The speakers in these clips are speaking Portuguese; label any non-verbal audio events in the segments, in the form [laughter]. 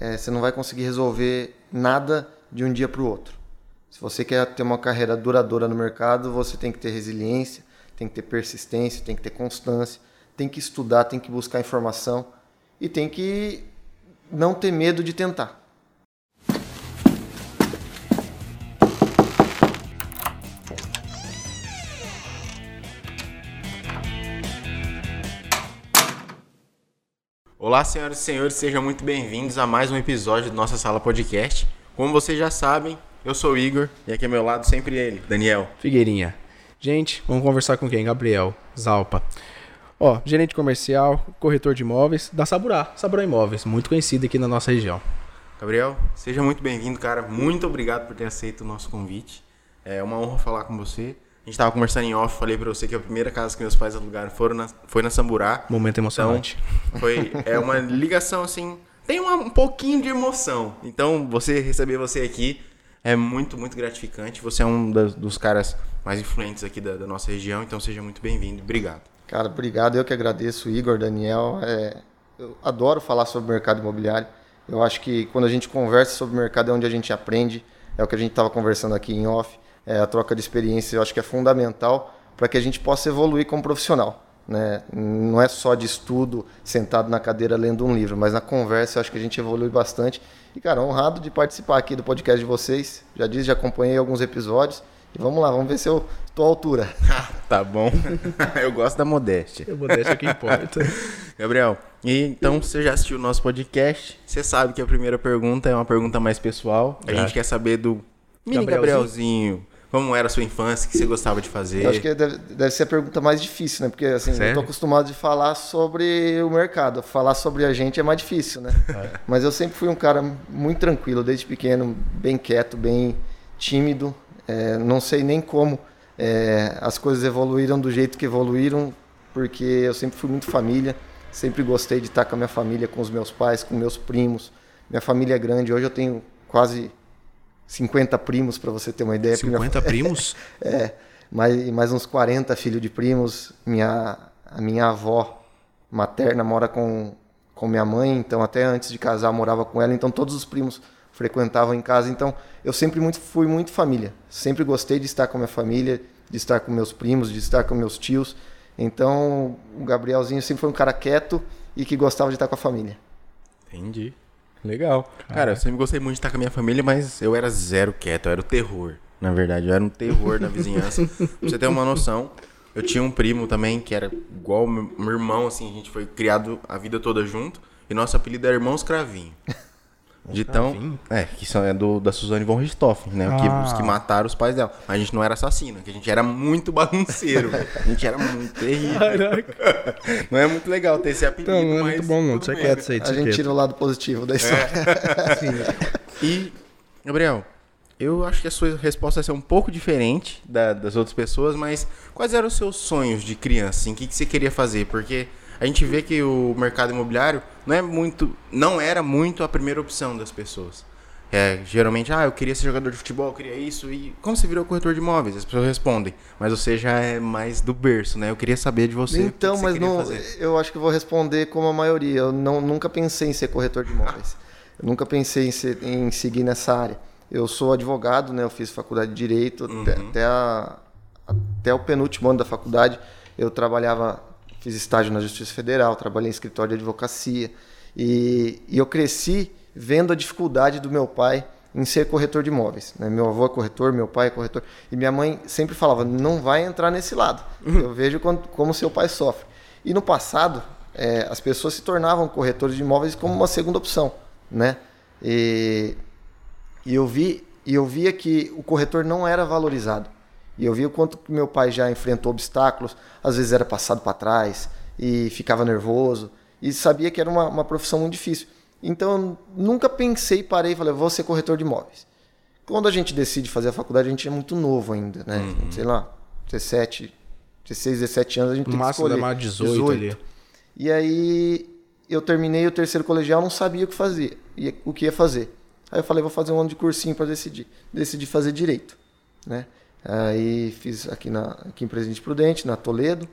é, você não vai conseguir resolver nada de um dia para o outro. Se você quer ter uma carreira duradoura no mercado, você tem que ter resiliência, tem que ter persistência, tem que ter constância, tem que estudar, tem que buscar informação e tem que não ter medo de tentar. Olá, senhoras e senhores, sejam muito bem-vindos a mais um episódio do Nossa Sala Podcast. Como vocês já sabem, eu sou o Igor e aqui ao meu lado sempre ele, Daniel. Figueirinha. Gente, vamos conversar com quem? Gabriel Zalpa. Ó, gerente comercial, corretor de imóveis da Saburá, Saburá Imóveis, muito conhecido aqui na nossa região. Gabriel, seja muito bem-vindo, cara. Muito obrigado por ter aceito o nosso convite. É uma honra falar com você. A gente tava conversando em off, falei pra você que a primeira casa que meus pais alugaram foram na, foi na Samburá. Momento emocionante. Então, foi é uma ligação assim, tem uma, um pouquinho de emoção. Então, você receber você aqui é muito, muito gratificante. Você é um das, dos caras mais influentes aqui da, da nossa região, então seja muito bem-vindo. Obrigado. Cara, obrigado. Eu que agradeço, Igor, Daniel. É, eu adoro falar sobre o mercado imobiliário. Eu acho que quando a gente conversa sobre o mercado é onde a gente aprende. É o que a gente estava conversando aqui em off. É, a troca de experiência eu acho que é fundamental para que a gente possa evoluir como profissional. Né? Não é só de estudo, sentado na cadeira lendo um livro, mas na conversa eu acho que a gente evolui bastante. E, cara, honrado de participar aqui do podcast de vocês. Já disse, já acompanhei alguns episódios. E vamos lá, vamos ver se eu tô à altura. [laughs] tá bom. [laughs] eu gosto da modéstia. A modéstia é o que importa. [laughs] Gabriel, e então você já assistiu o nosso podcast? Você sabe que a primeira pergunta é uma pergunta mais pessoal. A Já. gente quer saber do mini Gabrielzinho. Gabrielzinho. Como era a sua infância? O que você gostava de fazer? Eu acho que deve, deve ser a pergunta mais difícil, né? Porque assim, eu Sério? tô acostumado de falar sobre o mercado. Falar sobre a gente é mais difícil, né? Mas eu sempre fui um cara muito tranquilo, desde pequeno, bem quieto, bem tímido. É, não sei nem como é, as coisas evoluíram do jeito que evoluíram, porque eu sempre fui muito família. Sempre gostei de estar com a minha família, com os meus pais, com meus primos. Minha família é grande. Hoje eu tenho quase 50 primos, para você ter uma ideia. porque minha 50 [laughs] primos? é, mais, mais uns 40 filhos de primos. Minha, a minha avó materna mora com, com minha mãe, então até antes de casar morava com ela, então todos os primos frequentavam em casa. Então eu sempre muito, fui muito família. Sempre gostei de estar com a minha família, de estar com meus primos, de estar com meus tios. Então o Gabrielzinho sempre foi um cara quieto e que gostava de estar com a família. Entendi. Legal. Cara, eu sempre gostei muito de estar com a minha família, mas eu era zero quieto, eu era o terror. Na verdade, eu era um terror na vizinhança. [laughs] pra você ter uma noção, eu tinha um primo também que era igual meu, meu irmão, assim, a gente foi criado a vida toda junto. E nosso apelido era Irmãos Cravinho. De tão. Cravinho? É, que são, é do, da Suzane von Richthofen, né? que- Ah. os que mataram os pais dela. Mas a gente não era assassino, que a gente era muito [laughs] bagunceiro. A gente era muito terrível. Caraca. [laughs] Não é muito legal ter esse apelido, Então, não é mas muito bom não. né? isso aí, A gente tira o lado positivo da história. [laughs] E, Gabriel, eu acho que a sua resposta vai ser um pouco diferente da- das outras pessoas, mas quais eram os seus sonhos de criança? Assim, o que, que você queria fazer? Porque a gente vê que o mercado imobiliário não é muito, não era muito a primeira opção das pessoas. É, geralmente, ah, eu queria ser jogador de futebol, eu queria isso. E como você virou corretor de imóveis? As pessoas respondem. Mas você já é mais do berço, né? Eu queria saber de você. que Então, que você mas não, fazer. eu acho que vou responder como a maioria. Eu não, nunca pensei em ser corretor de imóveis. Eu nunca pensei em, ser- em seguir nessa área. Eu sou advogado, né? Eu fiz faculdade de direito até, até, a- até o penúltimo ano da faculdade. Eu trabalhava, fiz estágio na Justiça Federal, trabalhei em escritório de advocacia e, e eu cresci vendo a dificuldade do meu pai em ser corretor de imóveis. né? Meu avô é corretor, meu pai é corretor. E minha mãe sempre falava: não vai entrar nesse lado. Eu vejo quando- como seu pai sofre. E no passado, eh, as pessoas se tornavam corretores de imóveis como uma segunda opção. Né? E, e eu vi e eu via que o corretor não era valorizado. E eu vi o quanto que meu pai já enfrentou obstáculos, às vezes era passado para trás e ficava nervoso e sabia que era uma, uma profissão muito difícil. Então eu nunca pensei, parei e falei, vou ser corretor de imóveis. Quando a gente decide fazer a faculdade, a gente é muito novo ainda, né? Sei lá, 17, 16, 17 anos, a gente No tem que máximo escolher. dá mais 18 ali. E aí eu terminei o terceiro colegial, não sabia o que fazer, o que ia fazer. Aí eu falei, vou fazer um ano de cursinho para decidir. Decidi fazer direito, né? Aí fiz aqui na aqui em Presidente Prudente, na Toledo,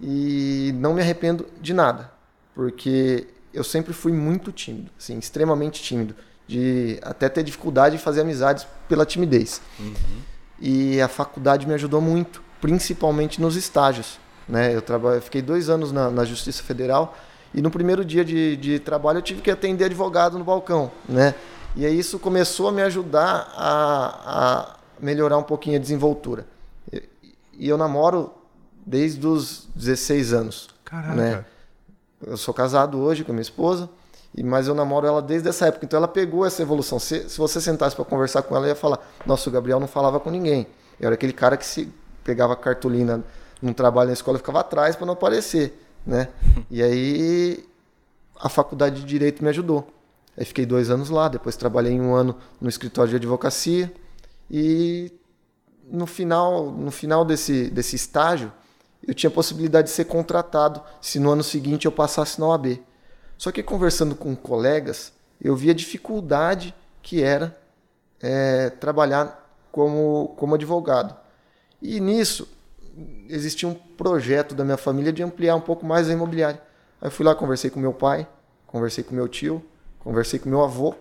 e não me arrependo de nada, porque eu sempre fui muito tímido, assim, extremamente tímido, de até ter dificuldade de fazer amizades pela timidez. Uhum. E a faculdade me ajudou muito, principalmente nos estágios. Né? Eu, trabalho, eu fiquei dois anos na, na Justiça Federal e no primeiro dia de, de, trabalho eu tive que atender advogado no balcão. Né? E aí isso começou a me ajudar a, a melhorar um pouquinho a desenvoltura. E, eu namoro desde os 16 anos. Caraca. Né? Eu sou casado hoje com a minha esposa, mas eu namoro ela desde essa época. Então ela pegou essa evolução. Se, se você sentasse para conversar com ela, ia falar: Nossa, o Gabriel não falava com ninguém. Eu era aquele cara que se pegava cartolina num trabalho na escola e ficava atrás para não aparecer. Né? E aí a faculdade de Direito me ajudou. Aí fiquei dois anos lá, depois trabalhei um ano no escritório de advocacia e no final, no final desse, desse estágio, eu tinha a possibilidade de ser contratado se no ano seguinte eu passasse na OAB. Só que conversando com colegas, eu vi a dificuldade que era é, trabalhar como, como advogado. E nisso, existia um projeto da minha família de ampliar um pouco mais a imobiliária. Aí eu fui lá, conversei com meu pai, conversei com meu tio, conversei com meu avô,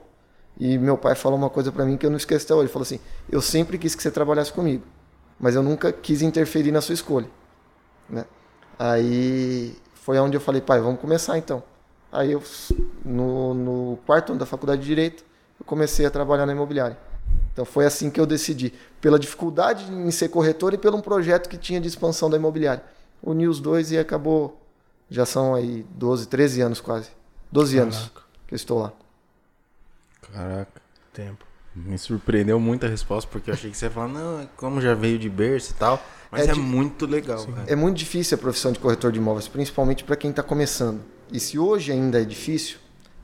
e meu pai falou uma coisa para mim que eu não esqueço até hoje. Ele falou assim: Eu sempre quis que você trabalhasse comigo, mas eu nunca quis interferir na sua escolha. Né? Aí foi onde eu falei: Pai, vamos começar então. Aí eu, no, no quarto ano da faculdade de Direito, eu comecei a trabalhar na imobiliária. Então foi assim que eu decidi, pela dificuldade em ser corretor e pelo um projeto que tinha de expansão da imobiliária. Uni os dois e acabou, já são aí 12, 13 anos quase. 12 Caraca. anos que eu estou lá. Caraca. Tempo. Me surpreendeu muito a resposta, porque eu achei que você ia falar, não, é como já veio de berço e tal. Mas é, é muito legal. É muito difícil a profissão de corretor de imóveis, principalmente para quem está começando. E se hoje ainda é difícil,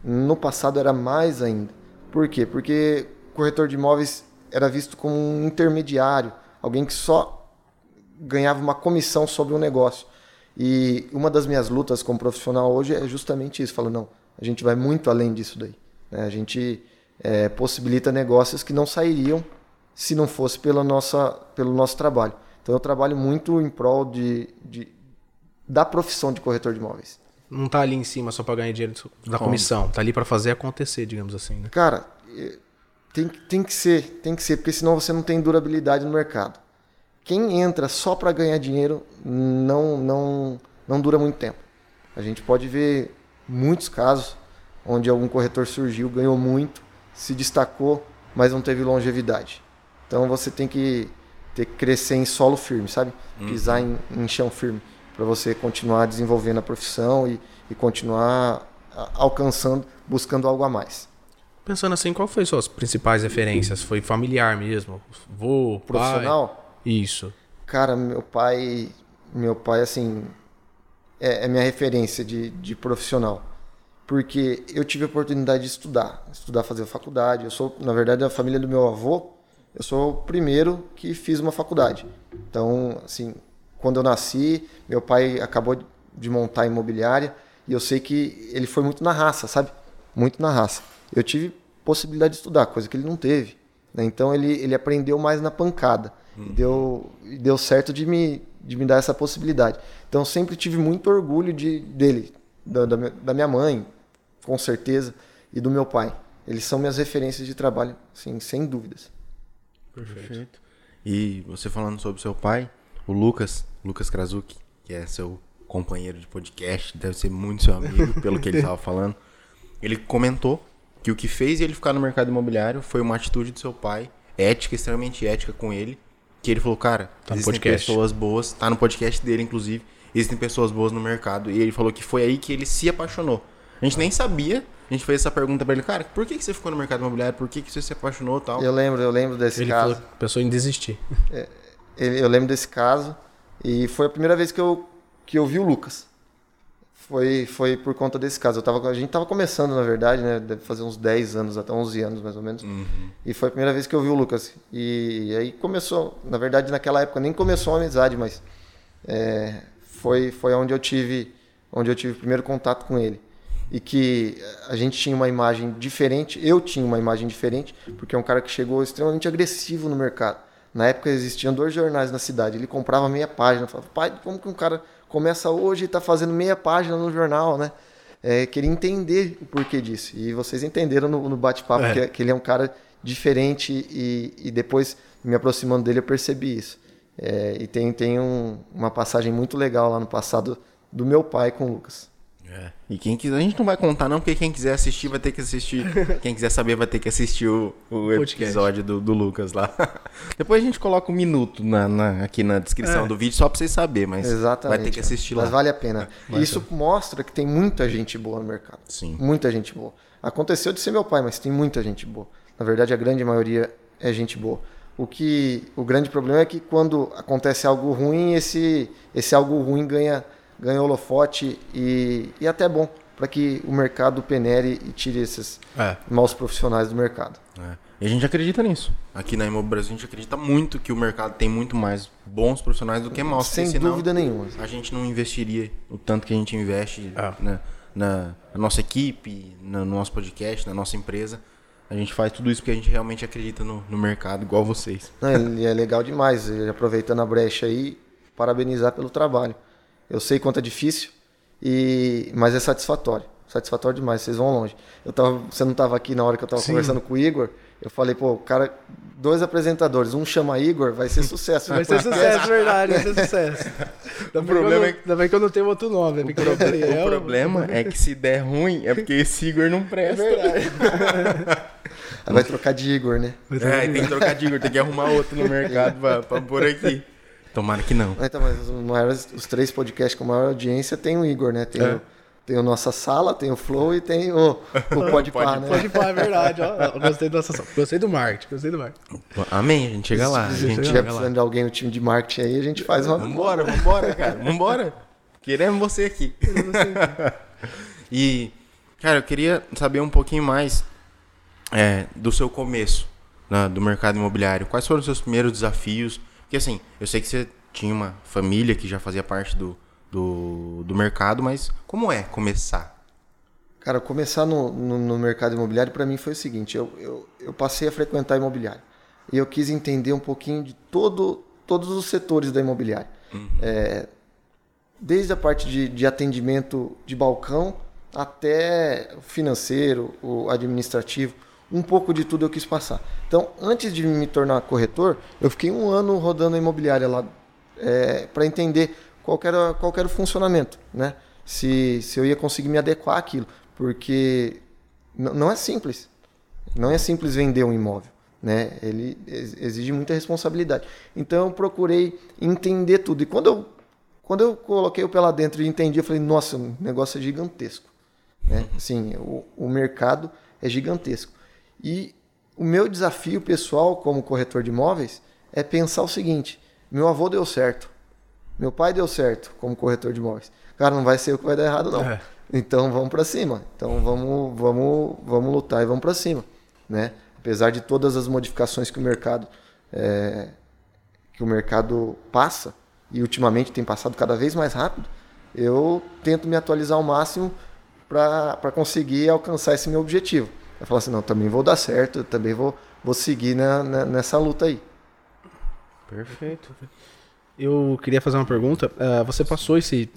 no passado era mais ainda. Por quê? Porque corretor de imóveis era visto como um intermediário, alguém que só ganhava uma comissão sobre um negócio. E uma das minhas lutas como profissional hoje é justamente isso. Falo, não, a gente vai muito além disso daí. Né? A gente é, possibilita negócios que não sairiam se não fosse pela nossa, pelo nosso trabalho. Então eu trabalho muito em prol de, de da profissão de corretor de imóveis. Não está ali em cima só para ganhar dinheiro da Como? comissão, está ali para fazer acontecer, digamos assim. Né? Cara, tem, tem que ser, tem que ser, porque senão você não tem durabilidade no mercado. Quem entra só para ganhar dinheiro não, não, não dura muito tempo. A gente pode ver muitos casos onde algum corretor surgiu, ganhou muito, se destacou, mas não teve longevidade. Então você tem que ter que crescer em solo firme, sabe? Uhum. Pisar em, em chão firme para você continuar desenvolvendo a profissão e, e continuar alcançando, buscando algo a mais. Pensando assim, qual foi suas principais referências? Foi familiar mesmo? Vô, profissional? Pai? Isso. Cara, meu pai, meu pai assim é, é minha referência de, de profissional porque eu tive a oportunidade de estudar, estudar, fazer faculdade. Eu sou, na verdade, da família do meu avô, eu sou o primeiro que fiz uma faculdade. Então, assim, quando eu nasci, meu pai acabou de montar a imobiliária e eu sei que ele foi muito na raça, sabe? Muito na raça. Eu tive possibilidade de estudar, coisa que ele não teve. Né? Então, ele, ele aprendeu mais na pancada. Uhum. E deu, deu certo de me, de me dar essa possibilidade. Então, eu sempre tive muito orgulho de, dele, da, da minha mãe, com certeza, e do meu pai. Eles são minhas referências de trabalho, sim, sem dúvidas. Perfeito. E você falando sobre seu pai, o Lucas, Lucas Krasuki, que é seu companheiro de podcast, deve ser muito seu amigo, [laughs] pelo que ele estava falando. Ele comentou que o que fez ele ficar no mercado imobiliário foi uma atitude do seu pai, ética, extremamente ética com ele, que ele falou, cara, tá existem pessoas boas, tá no podcast dele, inclusive, existem pessoas boas no mercado. E ele falou que foi aí que ele se apaixonou a gente nem sabia. A gente fez essa pergunta pra ele, cara, por que, que você ficou no mercado imobiliário? Por que, que você se apaixonou e tal? Eu lembro, eu lembro desse ele caso. Ele pensou em desistir. [laughs] É, eu lembro desse caso. E foi a primeira vez que eu, que eu vi o Lucas. Foi, foi por conta desse caso. Eu tava, a gente tava começando, na verdade, né? Deve fazer uns 10 anos, até 11 anos mais ou menos. Uhum. E foi a primeira vez que eu vi o Lucas. E, e aí começou, na verdade, naquela época nem começou a amizade, mas é, foi, foi onde eu tive onde eu tive o primeiro contato com ele e que a gente tinha uma imagem diferente, eu tinha uma imagem diferente, porque é um cara que chegou extremamente agressivo no mercado. Na época existiam dois jornais na cidade, ele comprava meia página, falava, pai, como que um cara começa hoje e está fazendo meia página no jornal, né? é, queria entender o porquê disso. E vocês entenderam no, no bate-papo É. que, que ele é um cara diferente e, e depois, me aproximando dele, eu percebi isso. É, e tem, tem um- uma passagem muito legal lá no passado do meu pai com o Lucas. É. E quem quiser, a gente não vai contar não, porque quem quiser assistir vai ter que assistir. [laughs] quem quiser saber vai ter que assistir o, o episódio do, do Lucas lá. [laughs] Depois a gente coloca um minuto na, na- aqui na descrição É. do vídeo, só pra vocês saberem, mas Exatamente. vai ter que assistir Mas lá. vale a pena. E isso mostra que tem muita gente boa no mercado. Sim. Muita gente boa. Aconteceu de ser meu pai, mas tem muita gente boa. Na verdade, a grande maioria é gente boa. O que o grande problema é que quando acontece algo ruim, esse esse algo ruim ganha ganha holofote e, e até é bom para que o mercado penere e tire esses É. maus profissionais do mercado. É. E a gente acredita nisso. Aqui na Imob Brasil a gente acredita muito que o mercado tem muito mais bons profissionais do que maus. Sem senão dúvida nenhuma. A gente não investiria o tanto que a gente investe Ah. na, na, na nossa equipe, no nosso podcast, na nossa empresa. A gente faz tudo isso porque a gente realmente acredita no, no mercado, igual vocês. Não, é legal demais. Aproveitando a brecha aí, parabenizar pelo trabalho. Eu sei quanto é difícil, e mas é satisfatório. Satisfatório demais, vocês vão longe. Eu tava, você não estava aqui na hora que eu estava conversando com o Igor. Eu falei, pô, o cara, dois apresentadores, um chama Igor, vai ser sucesso. Vai ser sucesso, verdade, vai [laughs] ser sucesso. Ainda bem problema que eu não- é que- Ainda bem que eu não tenho outro nome. né? Porque o Gabriel- o problema é que se der ruim, é porque esse Igor não presta. Aí vai trocar de Igor, né? É, tem que trocar de Igor, tem que arrumar outro no mercado pra, pra pôr aqui. Tomara que não. Então, mas os, maiores- os três podcasts com maior audiência tem o Igor, né? Tem, É. o, tem o Nossa Sala, tem o Flow e tem o, o [laughs] Podpah, né? Pode pá, é verdade. Ó, Ó, gostei da sensação. Gostei do marketing, gostei do marketing. Amém, a gente chega lá. A gente tiver chega lá. precisando de alguém no time de marketing aí, a gente faz uma. Vambora, vambora, cara. Vambora. Queremos você aqui. [laughs] e, cara, eu queria saber um pouquinho mais é, do seu começo né, do mercado imobiliário. Quais foram os seus primeiros desafios? Porque, assim, eu sei que você tinha uma família que já fazia parte do, do, do mercado, mas como é começar? Cara, começar no, no, no mercado imobiliário para mim foi o seguinte: eu, eu, eu passei a frequentar imobiliário e eu quis entender um pouquinho de todo, todos os setores da imobiliária. É, desde a parte de, de atendimento de balcão até o financeiro, o administrativo, um pouco de tudo eu quis passar. Então, antes de me tornar corretor, eu fiquei um ano rodando a imobiliária lá para entender qual era, qual era o funcionamento, né? Se, se eu ia conseguir me adequar àquilo, porque não é simples. Não é simples vender um imóvel, né? Ele ex- exige muita responsabilidade. Então eu procurei entender tudo. E quando eu quando eu coloquei o pé lá dentro e entendi, eu falei, nossa, o negócio é gigantesco. Né? Assim, o, o mercado é gigantesco. E o meu desafio pessoal como corretor de imóveis é pensar o seguinte: meu avô deu certo, meu pai deu certo como corretor de imóveis. Cara, não vai ser o que vai dar errado, não. É. Então vamos para cima. Então vamos, vamos, vamos lutar e vamos para cima, né? Apesar de todas as modificações que o mercado é, que o mercado passa e ultimamente tem passado cada vez mais rápido, eu tento me atualizar ao máximo para conseguir alcançar esse meu objetivo. Eu falo assim, não, também vou dar certo, também vou, vou seguir na- na- nessa luta aí. Perfeito. Eu queria fazer uma pergunta. Ah, você passou esse,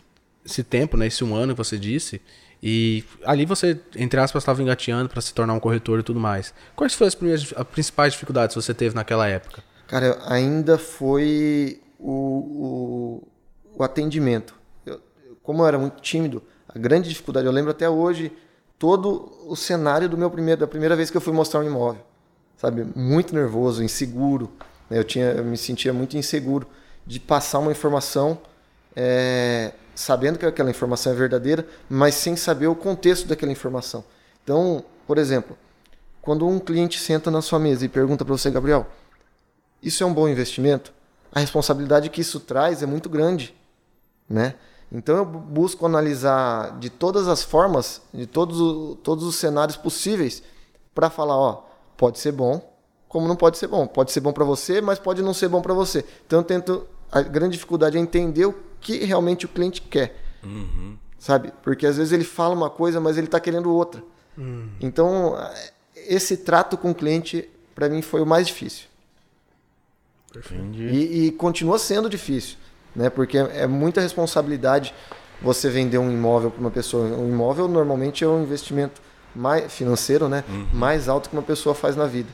esse tempo, né? Esse um ano que você disse. E ali você, entre aspas, estava engateando para se tornar um corretor e tudo mais. Quais foram as, primeiras, as principais dificuldades que você teve naquela época? Cara, ainda foi o, o, o atendimento. Eu- como eu era muito tímido, a grande dificuldade, eu lembro até hoje todo o cenário do meu primeiro, da primeira vez que eu fui mostrar um imóvel. Sabe, muito nervoso, inseguro. né? Eu, tinha, eu me sentia muito inseguro de passar uma informação é, sabendo que aquela informação é verdadeira, mas sem saber o contexto daquela informação. Então, por exemplo, quando um cliente senta na sua mesa e pergunta para você, Gabriel, isso é um bom investimento? A responsabilidade que isso traz é muito grande, né? Então eu bu- busco analisar de todas as formas, de todos, todos os cenários possíveis, para falar, ó, pode ser bom, como não pode ser bom. Pode ser bom para você, mas pode não ser bom para você. Então eu tento. A grande dificuldade é entender o que realmente o cliente quer, sabe? Porque às vezes ele fala uma coisa, mas ele está querendo outra. Então esse trato com o cliente para mim foi o mais difícil. Entendi. E, e continua sendo difícil, né? Porque é, é muita responsabilidade você vender um imóvel para uma pessoa. Um imóvel normalmente é um investimento mais financeiro, né? Uhum. Mais alto que uma pessoa faz na vida.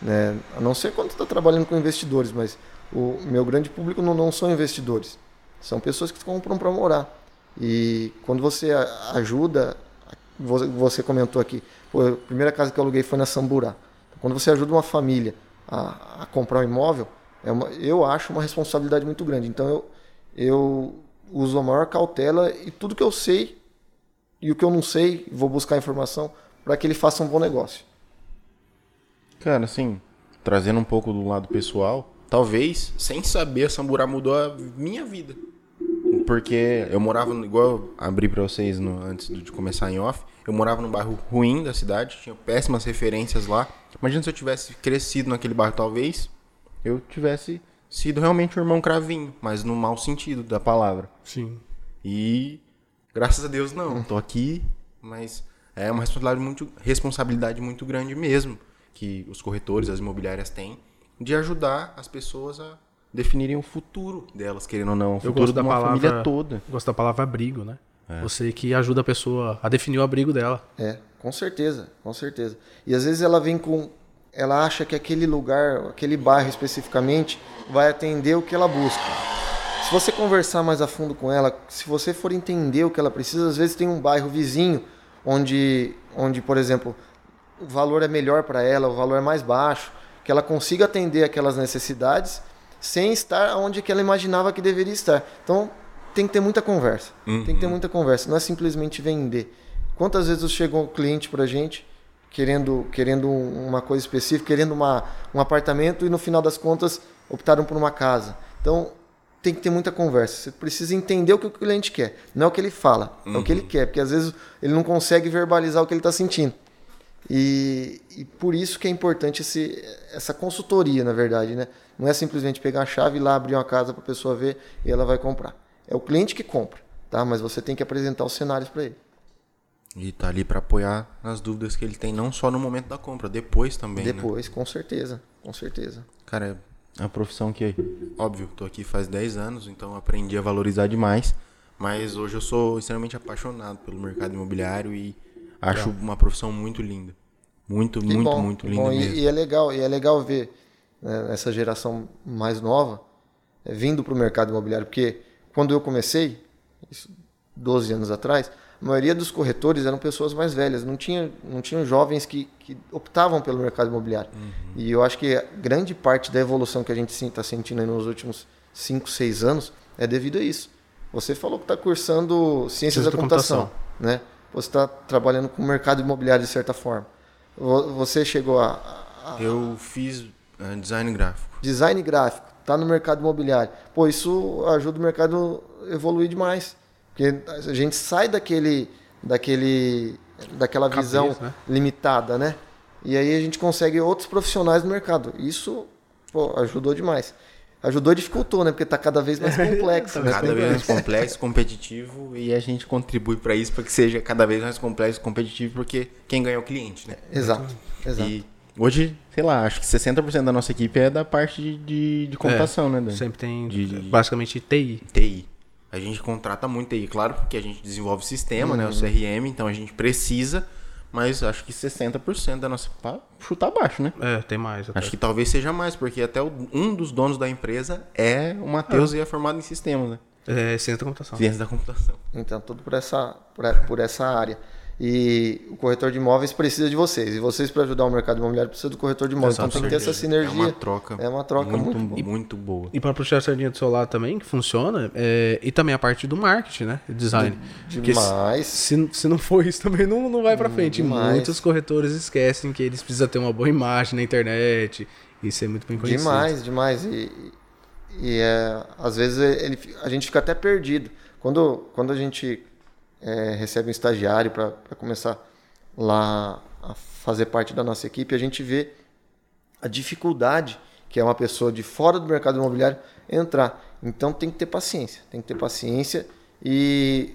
Né? A não ser quando está trabalhando com investidores, mas o meu grande público não, não são investidores. São pessoas que compram para morar. E quando você ajuda, você comentou aqui, a primeira casa que eu aluguei foi na Samburá. Quando você ajuda uma família a, a comprar um imóvel, é uma, eu acho uma responsabilidade muito grande. Então eu, eu uso a maior cautela e tudo que eu sei e o que eu não sei, vou buscar informação para que ele faça um bom negócio. Cara, assim, trazendo um pouco do lado pessoal, talvez, sem saber, a Samburá mudou a minha vida. Porque eu morava, igual eu abri pra vocês no, antes de começar em off, eu morava num bairro ruim da cidade, tinha péssimas referências lá. Imagina se eu tivesse crescido naquele bairro, talvez eu tivesse sido realmente um irmão cravinho, mas no mau sentido da palavra. Sim. E graças a Deus não, tô aqui, mas é uma responsabilidade muito, responsabilidade muito grande mesmo que os corretores, as imobiliárias têm de ajudar as pessoas a definirem o futuro delas, querendo ou não, o futuro da palavra, família toda. Gosto da palavra abrigo, né? É. Você que ajuda a pessoa a definir o abrigo dela. É, com certeza, com certeza. E às vezes ela vem com. Ela acha que aquele lugar, aquele bairro especificamente, vai atender o que ela busca. Se você conversar mais a fundo com ela, se você for entender o que ela precisa, às vezes tem um bairro vizinho onde, onde por exemplo, o valor é melhor para ela, o valor é mais baixo, que ela consiga atender aquelas necessidades sem estar onde que ela imaginava que deveria estar. Então, tem que ter muita conversa. Uhum. Tem que ter muita conversa. Não é simplesmente vender. Quantas vezes chegou um cliente para a gente querendo, querendo uma coisa específica, querendo uma, um apartamento e no final das contas optaram por uma casa. Então tem que ter muita conversa. Você precisa entender o que o cliente quer. Não é o que ele fala, uhum. é o que ele uhum. quer. Porque às vezes ele não consegue verbalizar o que ele está sentindo. E, e, por isso que é importante esse, essa consultoria, na verdade. Né? Não é simplesmente pegar a chave e lá abrir uma casa para a pessoa ver e ela vai comprar. É o cliente que compra, tá? Mas você tem que apresentar os cenários para ele. E tá ali para apoiar nas dúvidas que ele tem, não só no momento da compra, depois também. Né? Depois, né? com certeza, com certeza. Cara, é uma profissão que, óbvio, tô aqui faz 10 anos, então aprendi a valorizar demais. Mas hoje eu sou extremamente apaixonado pelo mercado imobiliário e acho uma profissão muito linda. Muito, que muito, bom, muito linda. Bom. E, e, é legal, e é legal ver né, essa geração mais nova é, vindo para o mercado imobiliário, porque quando eu comecei, isso 12 anos atrás, a maioria dos corretores eram pessoas mais velhas, não tinha, não tinham jovens que, que optavam pelo mercado imobiliário. Uhum. E eu acho que grande parte da evolução que a gente está sentindo nos últimos 5, 6 anos é devido a isso. Você falou que está cursando ciências da, da computação, computação, né? Você está trabalhando com o mercado imobiliário de certa forma. Você chegou a, a eu fiz uh, design gráfico. Design gráfico está no mercado imobiliário. Pô, isso ajuda o mercado a evoluir demais. Porque a gente sai daquele, daquele, daquela Cabeça, visão né? limitada, né? E aí a gente consegue outros profissionais no mercado. Isso pô, ajudou demais. Ajudou e dificultou, né? Porque está cada vez mais [laughs] complexo. né? Cada vez mais complexo, competitivo e a gente contribui para isso, para que seja cada vez mais complexo, competitivo, porque quem ganha é o cliente, né? Exato, exato. E Hoje, sei lá, acho que 60% da nossa equipe é da parte de, de, computação, é, né, Dan? Sempre tem, de, basicamente, TI. TI. A gente contrata muito TI, claro, porque a gente desenvolve sistema, uhum. né, o uhum. CRM, então a gente precisa, mas acho que 60% da nossa... Pra chutar baixo, né? É, tem mais. Até. Acho que talvez seja mais, porque até o, um dos donos da empresa é o Matheus é. e é formado em sistemas, né? É, ciência da computação. Ciência da computação. Então, tudo por essa, por, por essa área. E o corretor de imóveis precisa de vocês. E vocês, para ajudar o mercado imobiliário, precisam do corretor de imóveis. Então tem que ter essa sinergia. É uma troca. É uma troca muito, muito, muito boa. E para puxar a sardinha do seu lado também, que funciona, é... e também a parte do marketing, né? Design. Demais. Se, se não for isso, [laughs] também não, não vai para frente. Demais. Muitos corretores esquecem que eles precisam ter uma boa imagem na internet e ser muito bem conhecido. Demais, demais. E, e é, às vezes ele, a gente fica até perdido. Quando, quando a gente é, recebe um estagiário para começar lá a fazer parte da nossa equipe, a gente vê a dificuldade que é uma pessoa de fora do mercado imobiliário entrar. Então tem que ter paciência, tem que ter paciência e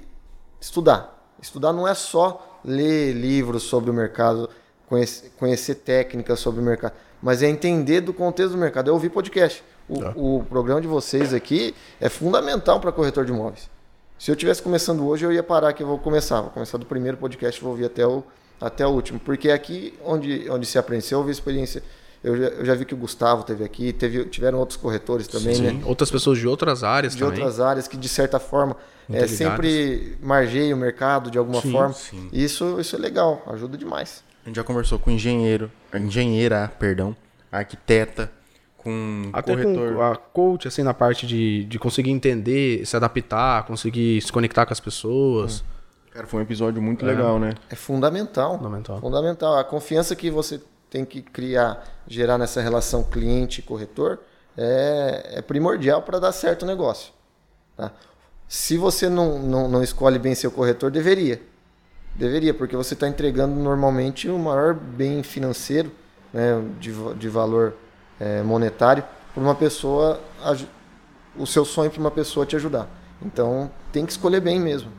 estudar. Estudar não é só ler livros sobre o mercado, conhecer, conhecer técnicas sobre o mercado, mas é entender do contexto do mercado, é ouvir podcast. O, tá. o programa de vocês aqui é fundamental para corretor de imóveis. Se eu tivesse começando hoje, eu ia parar que eu vou começar. Vou começar do primeiro podcast, vou ouvir até o, até o último. Porque é aqui onde, onde se aprende. Se eu ouvir experiência. Eu já, eu já vi que o Gustavo teve aqui, teve, tiveram outros corretores também, Sim, né? outras pessoas de outras áreas De também. outras áreas que, de certa forma, é, sempre margeia o mercado de alguma Sim, forma. sim. Isso, isso é legal, ajuda demais. A gente já conversou com engenheiro, engenheira, perdão, arquiteta, com Até corretor. com a coach, assim, na parte de, de conseguir entender, se adaptar, conseguir se conectar com as pessoas. Cara, foi um episódio muito legal, né? É fundamental. Fundamental. Fundamental. A confiança que você tem que criar, gerar nessa relação cliente-corretor é, é primordial para dar certo o negócio. tá? Se você não, não, não escolhe bem seu corretor, deveria. Deveria, porque você está entregando normalmente o maior bem financeiro, né, de, de valor é, monetário, para uma pessoa, o seu sonho para uma pessoa te ajudar. Então tem que escolher bem mesmo.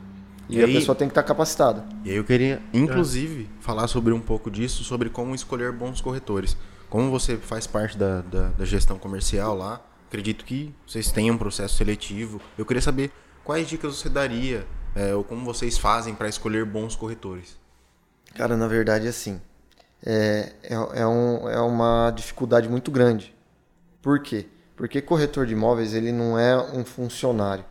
E, E a aí- pessoa tem que estar capacitada. E aí eu queria, inclusive, falar sobre um pouco disso, sobre como escolher bons corretores. Como você faz parte da, da, da gestão comercial lá, acredito que vocês tenham um processo seletivo. Eu queria saber quais dicas você daria, é, ou como vocês fazem para escolher bons corretores. Cara, na verdade, assim, é, é, é, um, é uma dificuldade muito grande. Por quê? Porque corretor de imóveis ele não é um funcionário.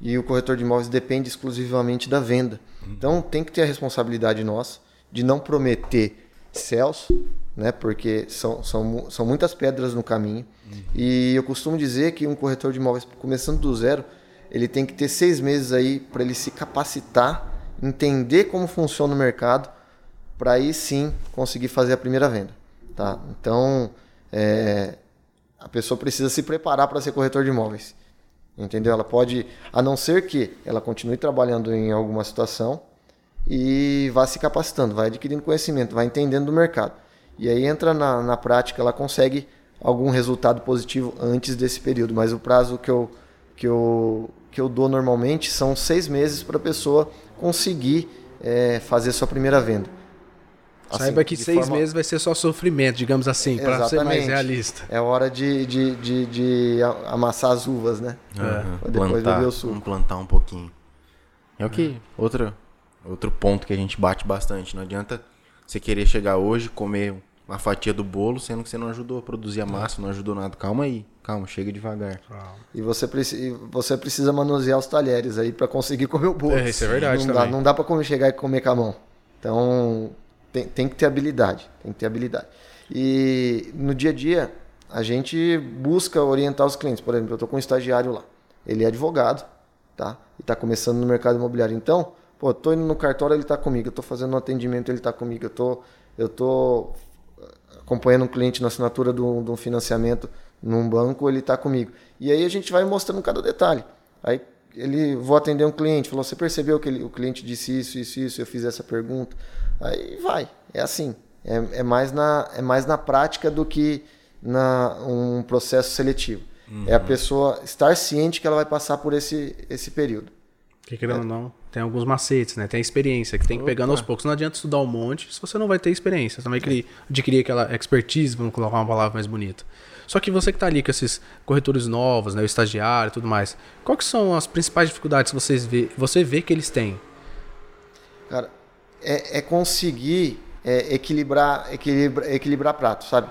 E o corretor de imóveis depende exclusivamente da venda. Então tem que ter a responsabilidade nossa de não prometer céus, né? Porque são, são, são muitas pedras no caminho. E eu costumo dizer que um corretor de imóveis começando do zero, ele tem que ter seis meses aí para ele se capacitar, entender como funciona o mercado, para aí sim conseguir fazer a primeira venda, tá? Então, é, a pessoa precisa se preparar para ser corretor de imóveis, entendeu? Ela pode, a não ser que ela continue trabalhando em alguma situação e vá se capacitando, vai adquirindo conhecimento, vai entendendo do mercado. E aí entra na, na prática, ela consegue algum resultado positivo antes desse período, mas o prazo que eu, que eu, que eu dou normalmente são seis meses para a pessoa conseguir é, fazer sua primeira venda. Assim, Saiba que seis forma- meses vai ser só sofrimento, digamos assim, para ser mais realista. É hora de, de, de, de amassar as uvas, né? Pra depois plantar, beber o suco. Vamos plantar um pouquinho. É o que outra, outro ponto que a gente bate bastante. Não adianta você querer chegar hoje, comer uma fatia do bolo, sendo que você não ajudou a produzir a massa, não ajudou nada. Calma aí, calma, chega devagar. E você, preci- você precisa manusear os talheres aí para conseguir [laughs] comer o bolo. É, isso é verdade não Dá, também. não dá para chegar e comer com a mão. Então, tem, tem que ter habilidade. Tem que ter habilidade. E no dia a dia, a gente busca orientar os clientes. Por exemplo, eu estou com um estagiário lá. Ele é advogado, tá? E está começando no mercado imobiliário. Então, pô, tô indo no cartório, ele está comigo. Eu fazendo um atendimento, ele está comigo. Eu tô, eu tô acompanhando um cliente na assinatura de um financiamento num banco, ele está comigo. E aí a gente vai mostrando cada detalhe. Aí ele vou atender um cliente, falou: "Você percebeu que ele- o cliente disse isso, isso, isso, eu fiz essa pergunta". Aí vai. É assim. É, é mais na é mais na prática do que na um processo seletivo. É a pessoa estar ciente que ela vai passar por esse esse período. Porque querendo ou não, tem alguns macetes, né? Tem a experiência, que tem que ir pegando aos poucos. Não adianta estudar um monte se você não vai ter experiência. Você também queria adquirir aquela expertise, vamos colocar uma palavra mais bonita. Só que você que tá ali com esses corretores novos, né? O estagiário e tudo mais. Quais são as principais dificuldades que vocês vê, você vê que eles têm? Cara, é, é conseguir é, equilibrar, equilibrar, equilibrar prato, sabe?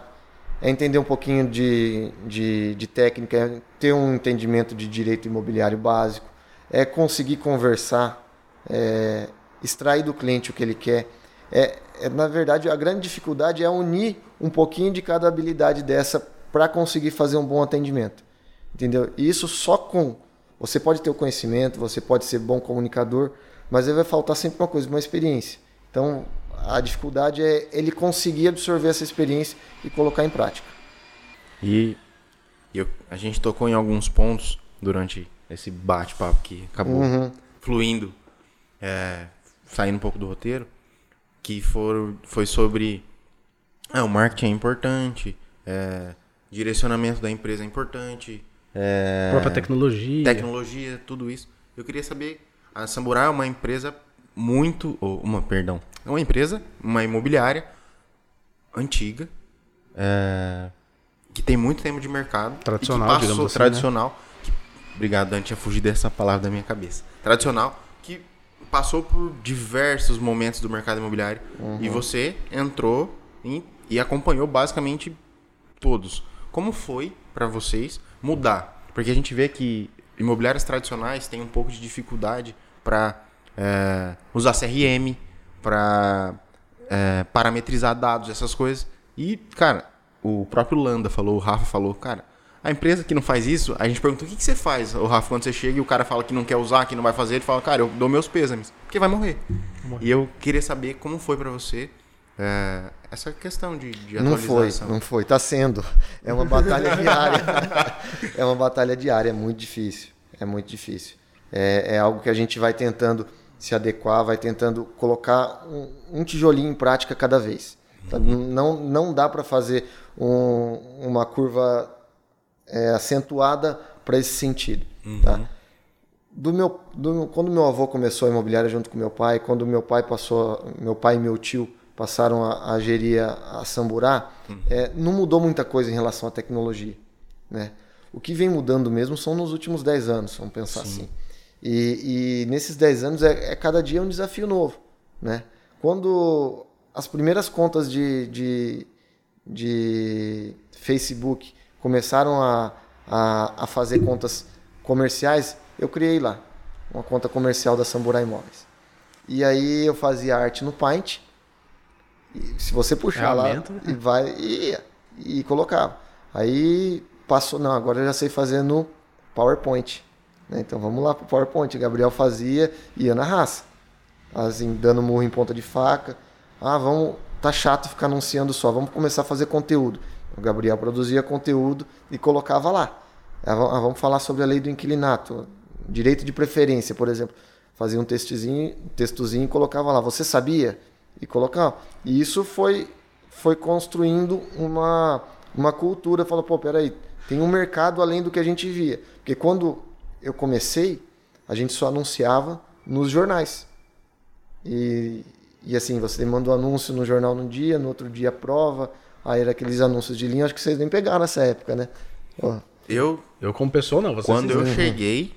É entender um pouquinho de, de, de técnica, é ter um entendimento de direito imobiliário básico, é conseguir conversar, é, extrair do cliente o que ele quer. É, é, na verdade, a grande dificuldade é unir um pouquinho de cada habilidade dessa para conseguir fazer um bom atendimento. Entendeu? E isso só com. Você pode ter o conhecimento, você pode ser bom comunicador, mas aí vai faltar sempre uma coisa, uma experiência. Então, a dificuldade é ele conseguir absorver essa experiência e colocar em prática. E eu- a gente tocou em alguns pontos durante esse bate-papo que acabou fluindo, é, saindo um pouco do roteiro, que foram, foi sobre ah, o marketing é importante, é, direcionamento da empresa é importante, é, A própria tecnologia. tecnologia, tudo isso. Eu queria saber, a Samurai é uma empresa muito, ou uma, perdão, é uma empresa, uma imobiliária antiga, é, que tem muito tempo de mercado, Tradicional, que passou, digamos assim, tradicional, que Obrigado, Dante, tinha fugido dessa palavra da minha cabeça. Tradicional, que passou por diversos momentos do mercado imobiliário Uhum. e você entrou em- e acompanhou basicamente todos. Como foi para vocês mudar? Porque a gente vê que imobiliárias tradicionais têm um pouco de dificuldade para usar CRM, para parametrizar dados, essas coisas. E, cara, o próprio Landa falou, o Rafa falou, cara, a empresa que não faz isso, a gente pergunta o que, que você faz, o Rafa, quando você chega e o cara fala que não quer usar, que não vai fazer, ele fala, cara, eu dou meus pêsames, porque vai morrer. E eu queria saber como foi para você é, essa questão de, de Não foi, não foi. Tá sendo. É uma batalha [laughs] diária. É uma batalha diária, é muito difícil. É muito difícil. É, é algo que a gente vai tentando se adequar, vai tentando colocar um, um tijolinho em prática cada vez. Tá? Não, não dá para fazer um- uma curva é, acentuada para esse sentido. Tá? do meu, do quando meu avô começou a imobiliária junto com meu pai, quando meu pai passou, meu pai e meu tio passaram a, a gerir a, a Samburá, é, não mudou muita coisa em relação à tecnologia, né? O que vem mudando mesmo são nos últimos 10 anos, vamos pensar assim. E, e nesses 10 anos é, é cada dia um desafio novo, né? Quando as primeiras contas de, de, de Facebook começaram a, a, a fazer contas comerciais, eu criei lá uma conta comercial da Samurai Imóveis. E aí eu fazia arte no Paint. E se você puxar lá né? e vai e, e colocava. Aí passou, não, agora eu já sei fazer no PowerPoint. né? Então vamos lá pro PowerPoint. O Gabriel fazia e ia na raça. Assim, dando murro em ponta de faca. Ah, vamos, tá chato ficar anunciando só, vamos começar a fazer conteúdo. O Gabriel produzia conteúdo e colocava lá. Ah, ah, vamos falar sobre a lei do inquilinato, direito de preferência, por exemplo. Fazia um textozinho, textozinho e colocava lá. Você sabia? E colocava. E isso foi, foi construindo uma, uma cultura. Falou, pô, peraí, tem um mercado além do que a gente via. Porque quando eu comecei, a gente só anunciava nos jornais. E, e assim, você manda o anúncio no jornal num dia, no outro dia prova. Aí era aqueles anúncios de linha, acho que vocês nem pegaram nessa época, né? Ó, Eu, Eu como pessoa não, você quando eu cheguei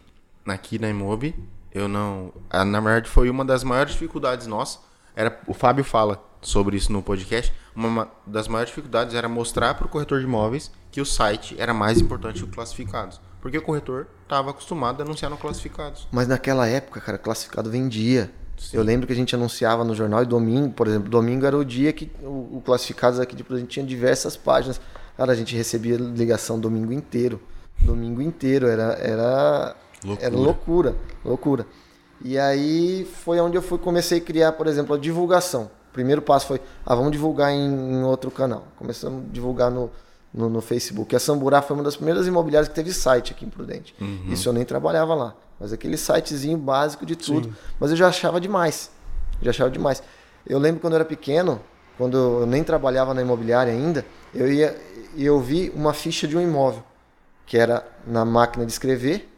aqui na Imob, eu não. ah, Na verdade, foi uma das maiores dificuldades nossas. Era, o Fábio fala sobre isso no podcast. Uma das maiores dificuldades era mostrar para o corretor de imóveis que o site era mais importante que o classificados. Porque o corretor estava acostumado a anunciar no classificados. Mas naquela época, cara, classificado vendia. Eu lembro que a gente anunciava no jornal e domingo, por exemplo, domingo era o dia que o, o classificados aqui de Prudente tinha diversas páginas. Cara, a gente recebia ligação domingo inteiro. Domingo inteiro, era era Loucura. era loucura, loucura. E aí foi onde eu fui comecei a criar, por exemplo, a divulgação. O primeiro passo foi, ah, vamos divulgar em, em outro canal. Começamos a divulgar no, no, no Facebook. A Samburá foi uma das primeiras imobiliárias que teve site aqui em Prudente. Isso eu nem trabalhava lá. Mas aquele sitezinho básico de tudo. Mas eu já achava demais. Já achava demais. Eu lembro quando eu era pequeno, quando eu nem trabalhava na imobiliária ainda, eu ia e eu vi uma ficha de um imóvel, que era na máquina de escrever,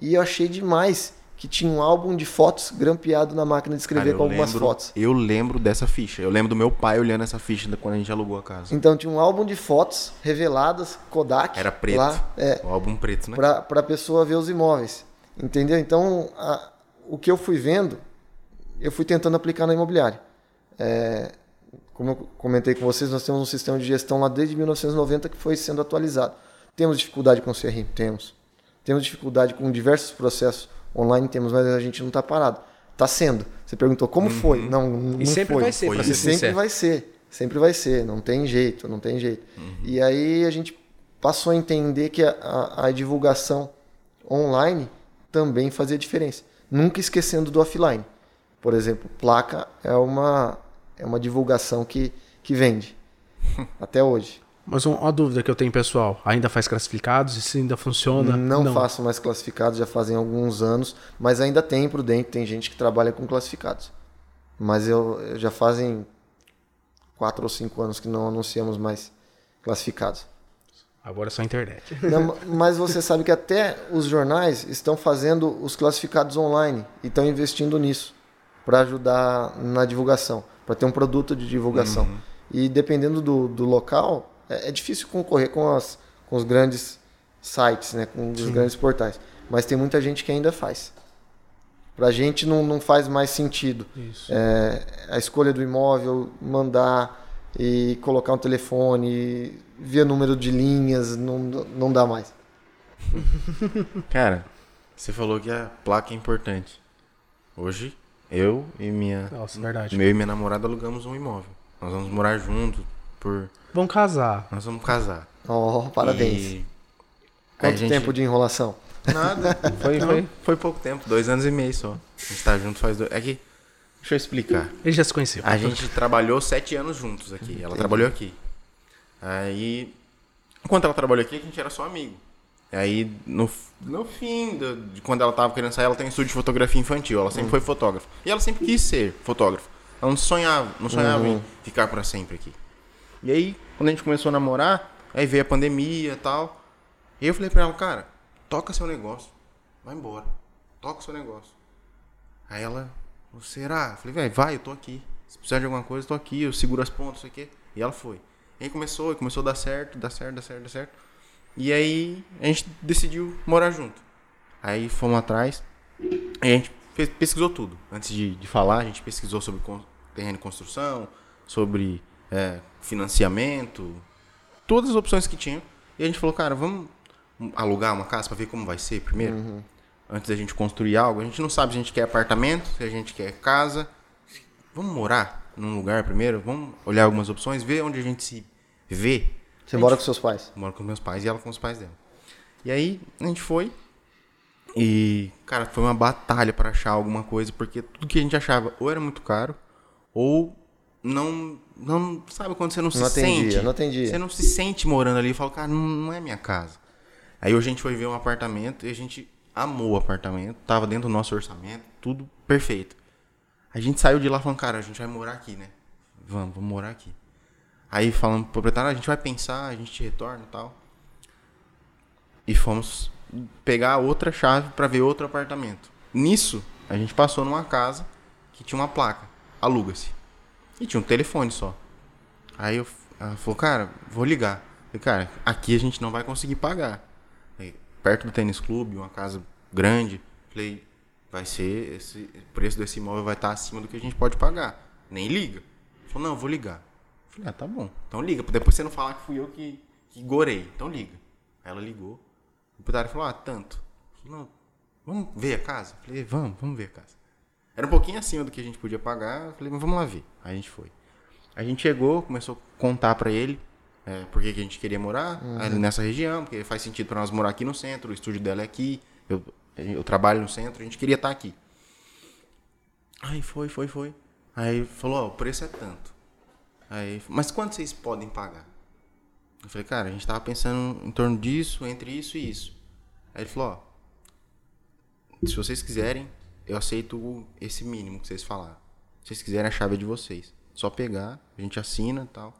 e eu achei demais que tinha um álbum de fotos grampeado na máquina de escrever Cara, com algumas lembro- fotos. Eu lembro dessa ficha. Eu lembro do meu pai olhando essa ficha quando a gente alugou a casa. Então tinha um álbum de fotos reveladas, Kodak. Era preto. Lá, é, O álbum preto, né? para a pessoa ver os imóveis. Entendeu? Então, a- o que eu fui vendo, eu fui tentando aplicar na imobiliária. É, como eu comentei com vocês, nós temos um sistema de gestão lá desde 1990 que foi sendo atualizado. Temos dificuldade com o CRM? Temos. Temos dificuldade com diversos processos online? Temos, mas a gente não está parado. Está sendo. Você perguntou como foi? Não, não E sempre foi. vai ser, Foi. E ser sempre sincero. vai ser. Sempre vai ser. Não tem jeito, não tem jeito. E aí a gente passou a entender que a, a- a divulgação online também fazia diferença. Nunca esquecendo do offline. Por exemplo, placa é uma, é uma divulgação que, que vende. [laughs] Até hoje. Mas um- uma dúvida que eu tenho, pessoal. Ainda faz classificados? Isso ainda funciona? Não, faço mais classificados, já fazem alguns anos, mas ainda tem Prudente, tem gente que trabalha com classificados. Mas eu, eu já fazem quatro ou cinco anos que não anunciamos mais classificados. Agora é só internet. Não, mas você sabe que até os jornais estão fazendo os classificados online e estão investindo nisso para ajudar na divulgação, para ter um produto de divulgação. E dependendo do, do local, é, é difícil concorrer com, as, com os grandes sites, né, com os grandes portais. mas tem muita gente que ainda faz. Pra gente não, não faz mais sentido. Isso. É, a escolha do imóvel, mandar e colocar um telefone, ver número de linhas, não, não dá mais. [laughs] Cara, você falou que a placa é importante. Hoje, eu e minha. Nossa, verdade. Meu e minha namorada alugamos um imóvel. Nós vamos morar juntos por. Vamos casar. Nós vamos casar. Oh, parabéns. E... Quanto gente- tempo de enrolação? Nada. [laughs] Foi, foi, foi pouco tempo, dois anos e meio só. A gente tá junto faz dois. É que. Deixa eu explicar. Ele já se conheceu. A gente trabalhou sete anos juntos aqui. Ela Entendi. trabalhou aqui. Aí, enquanto ela trabalhou aqui, a gente era só amigo. Aí, no, no fim do- de quando ela tava querendo sair, ela tem um estúdio de fotografia infantil. Ela sempre foi fotógrafa. E ela sempre quis ser fotógrafa. Ela não sonhava, não sonhava em ficar pra sempre aqui. E aí, quando a gente começou a namorar, aí veio a pandemia e tal. E eu falei pra ela, cara, toca seu negócio. Vai embora. Toca seu negócio. Aí ela, "Ô, será? Eu falei, velho, vai, eu tô aqui. Se precisar de alguma coisa, eu tô aqui, eu seguro as pontas, não sei o quê. E ela foi. E aí começou, começou a dar certo, dar certo, dar certo, dar certo. E aí a gente decidiu morar junto. Aí fomos atrás, e a gente pesquisou tudo. Antes de, de falar, a gente pesquisou sobre terreno de construção, sobre é, financiamento, todas as opções que tinham. E a gente falou, cara, vamos alugar uma casa pra ver como vai ser primeiro? Antes da gente construir algo. A gente não sabe se a gente quer apartamento, se a gente quer casa. Vamos morar num lugar primeiro? Vamos olhar algumas opções, ver onde a gente se vê. Você mora com seus pais? Moro com meus pais e ela com os pais dela. E aí a gente foi e, cara, foi uma batalha pra achar alguma coisa, porque tudo que a gente achava ou era muito caro, ou não. Não sabe quando você não se Não atendia, sente? não atendia. Você não se sente morando ali e fala, cara, não, não é minha casa. Aí a gente foi ver um apartamento e a gente amou o apartamento, tava dentro do nosso orçamento, tudo perfeito. A gente saiu de lá falando, cara, a gente vai morar aqui, né? Vamos, vamos morar aqui. Aí falando pro proprietário, "Ah, a gente vai pensar, a gente retorna e tal. E fomos pegar outra chave pra ver outro apartamento. Nisso, a gente passou numa casa que tinha uma placa, aluga-se. E tinha um telefone só. Aí eu, ela falou, cara, vou ligar. Falei, cara, aqui a gente não vai conseguir pagar. Aí, perto do tênis clube, uma casa grande. Falei, vai ser, esse o preço desse imóvel vai estar acima do que a gente pode pagar. Nem liga. Ele falou, não, vou ligar. Falei, ah, tá bom. Então liga, depois você não falar que fui eu que, que gorei. Então liga. Aí ela ligou. O proprietário falou, ah, tanto. Falei, não, vamos ver a casa? Falei, vamos, vamos ver a casa. Era um pouquinho acima do que a gente podia pagar. Eu falei, mas vamos lá ver. Aí a gente foi. A gente chegou, começou a contar pra ele é, por que a gente queria morar ali nessa região, porque faz sentido pra nós morar aqui no centro, o estúdio dela é aqui, eu, eu trabalho no centro, a gente queria estar aqui. Aí foi, foi, foi. Aí falou, ó, o preço é tanto. Aí, mas quanto vocês podem pagar? Eu falei, cara, a gente tava pensando em torno disso, entre isso e isso. Aí ele falou, ó, se vocês quiserem, eu aceito esse mínimo que vocês falaram. Se vocês quiserem, a chave é de vocês. Só pegar, a gente assina e tal.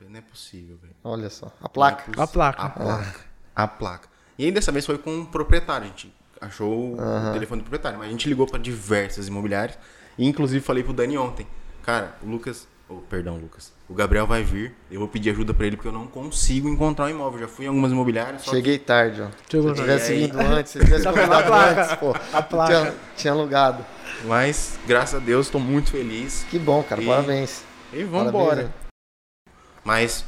Não é possível, velho. Olha só. A placa. Não é A placa. A placa. A placa. E aí dessa vez foi com o proprietário. A gente achou o telefone do proprietário. Mas a gente ligou para diversas imobiliárias. E inclusive falei pro Dani ontem. Cara, o Lucas. Oh, perdão, Lucas. O Gabriel vai vir. Eu vou pedir ajuda para ele porque eu não consigo encontrar um imóvel. Já fui em algumas imobiliárias. Só Cheguei tarde, ó. Chegou se eu tivesse aí? vindo antes, se eu tivesse Tá convidado a placa? antes, pô. A placa. Tinha, tinha alugado. que- Mas, graças a Deus, estou muito feliz. Que bom, cara. E- Parabéns. E vambora. né? Mas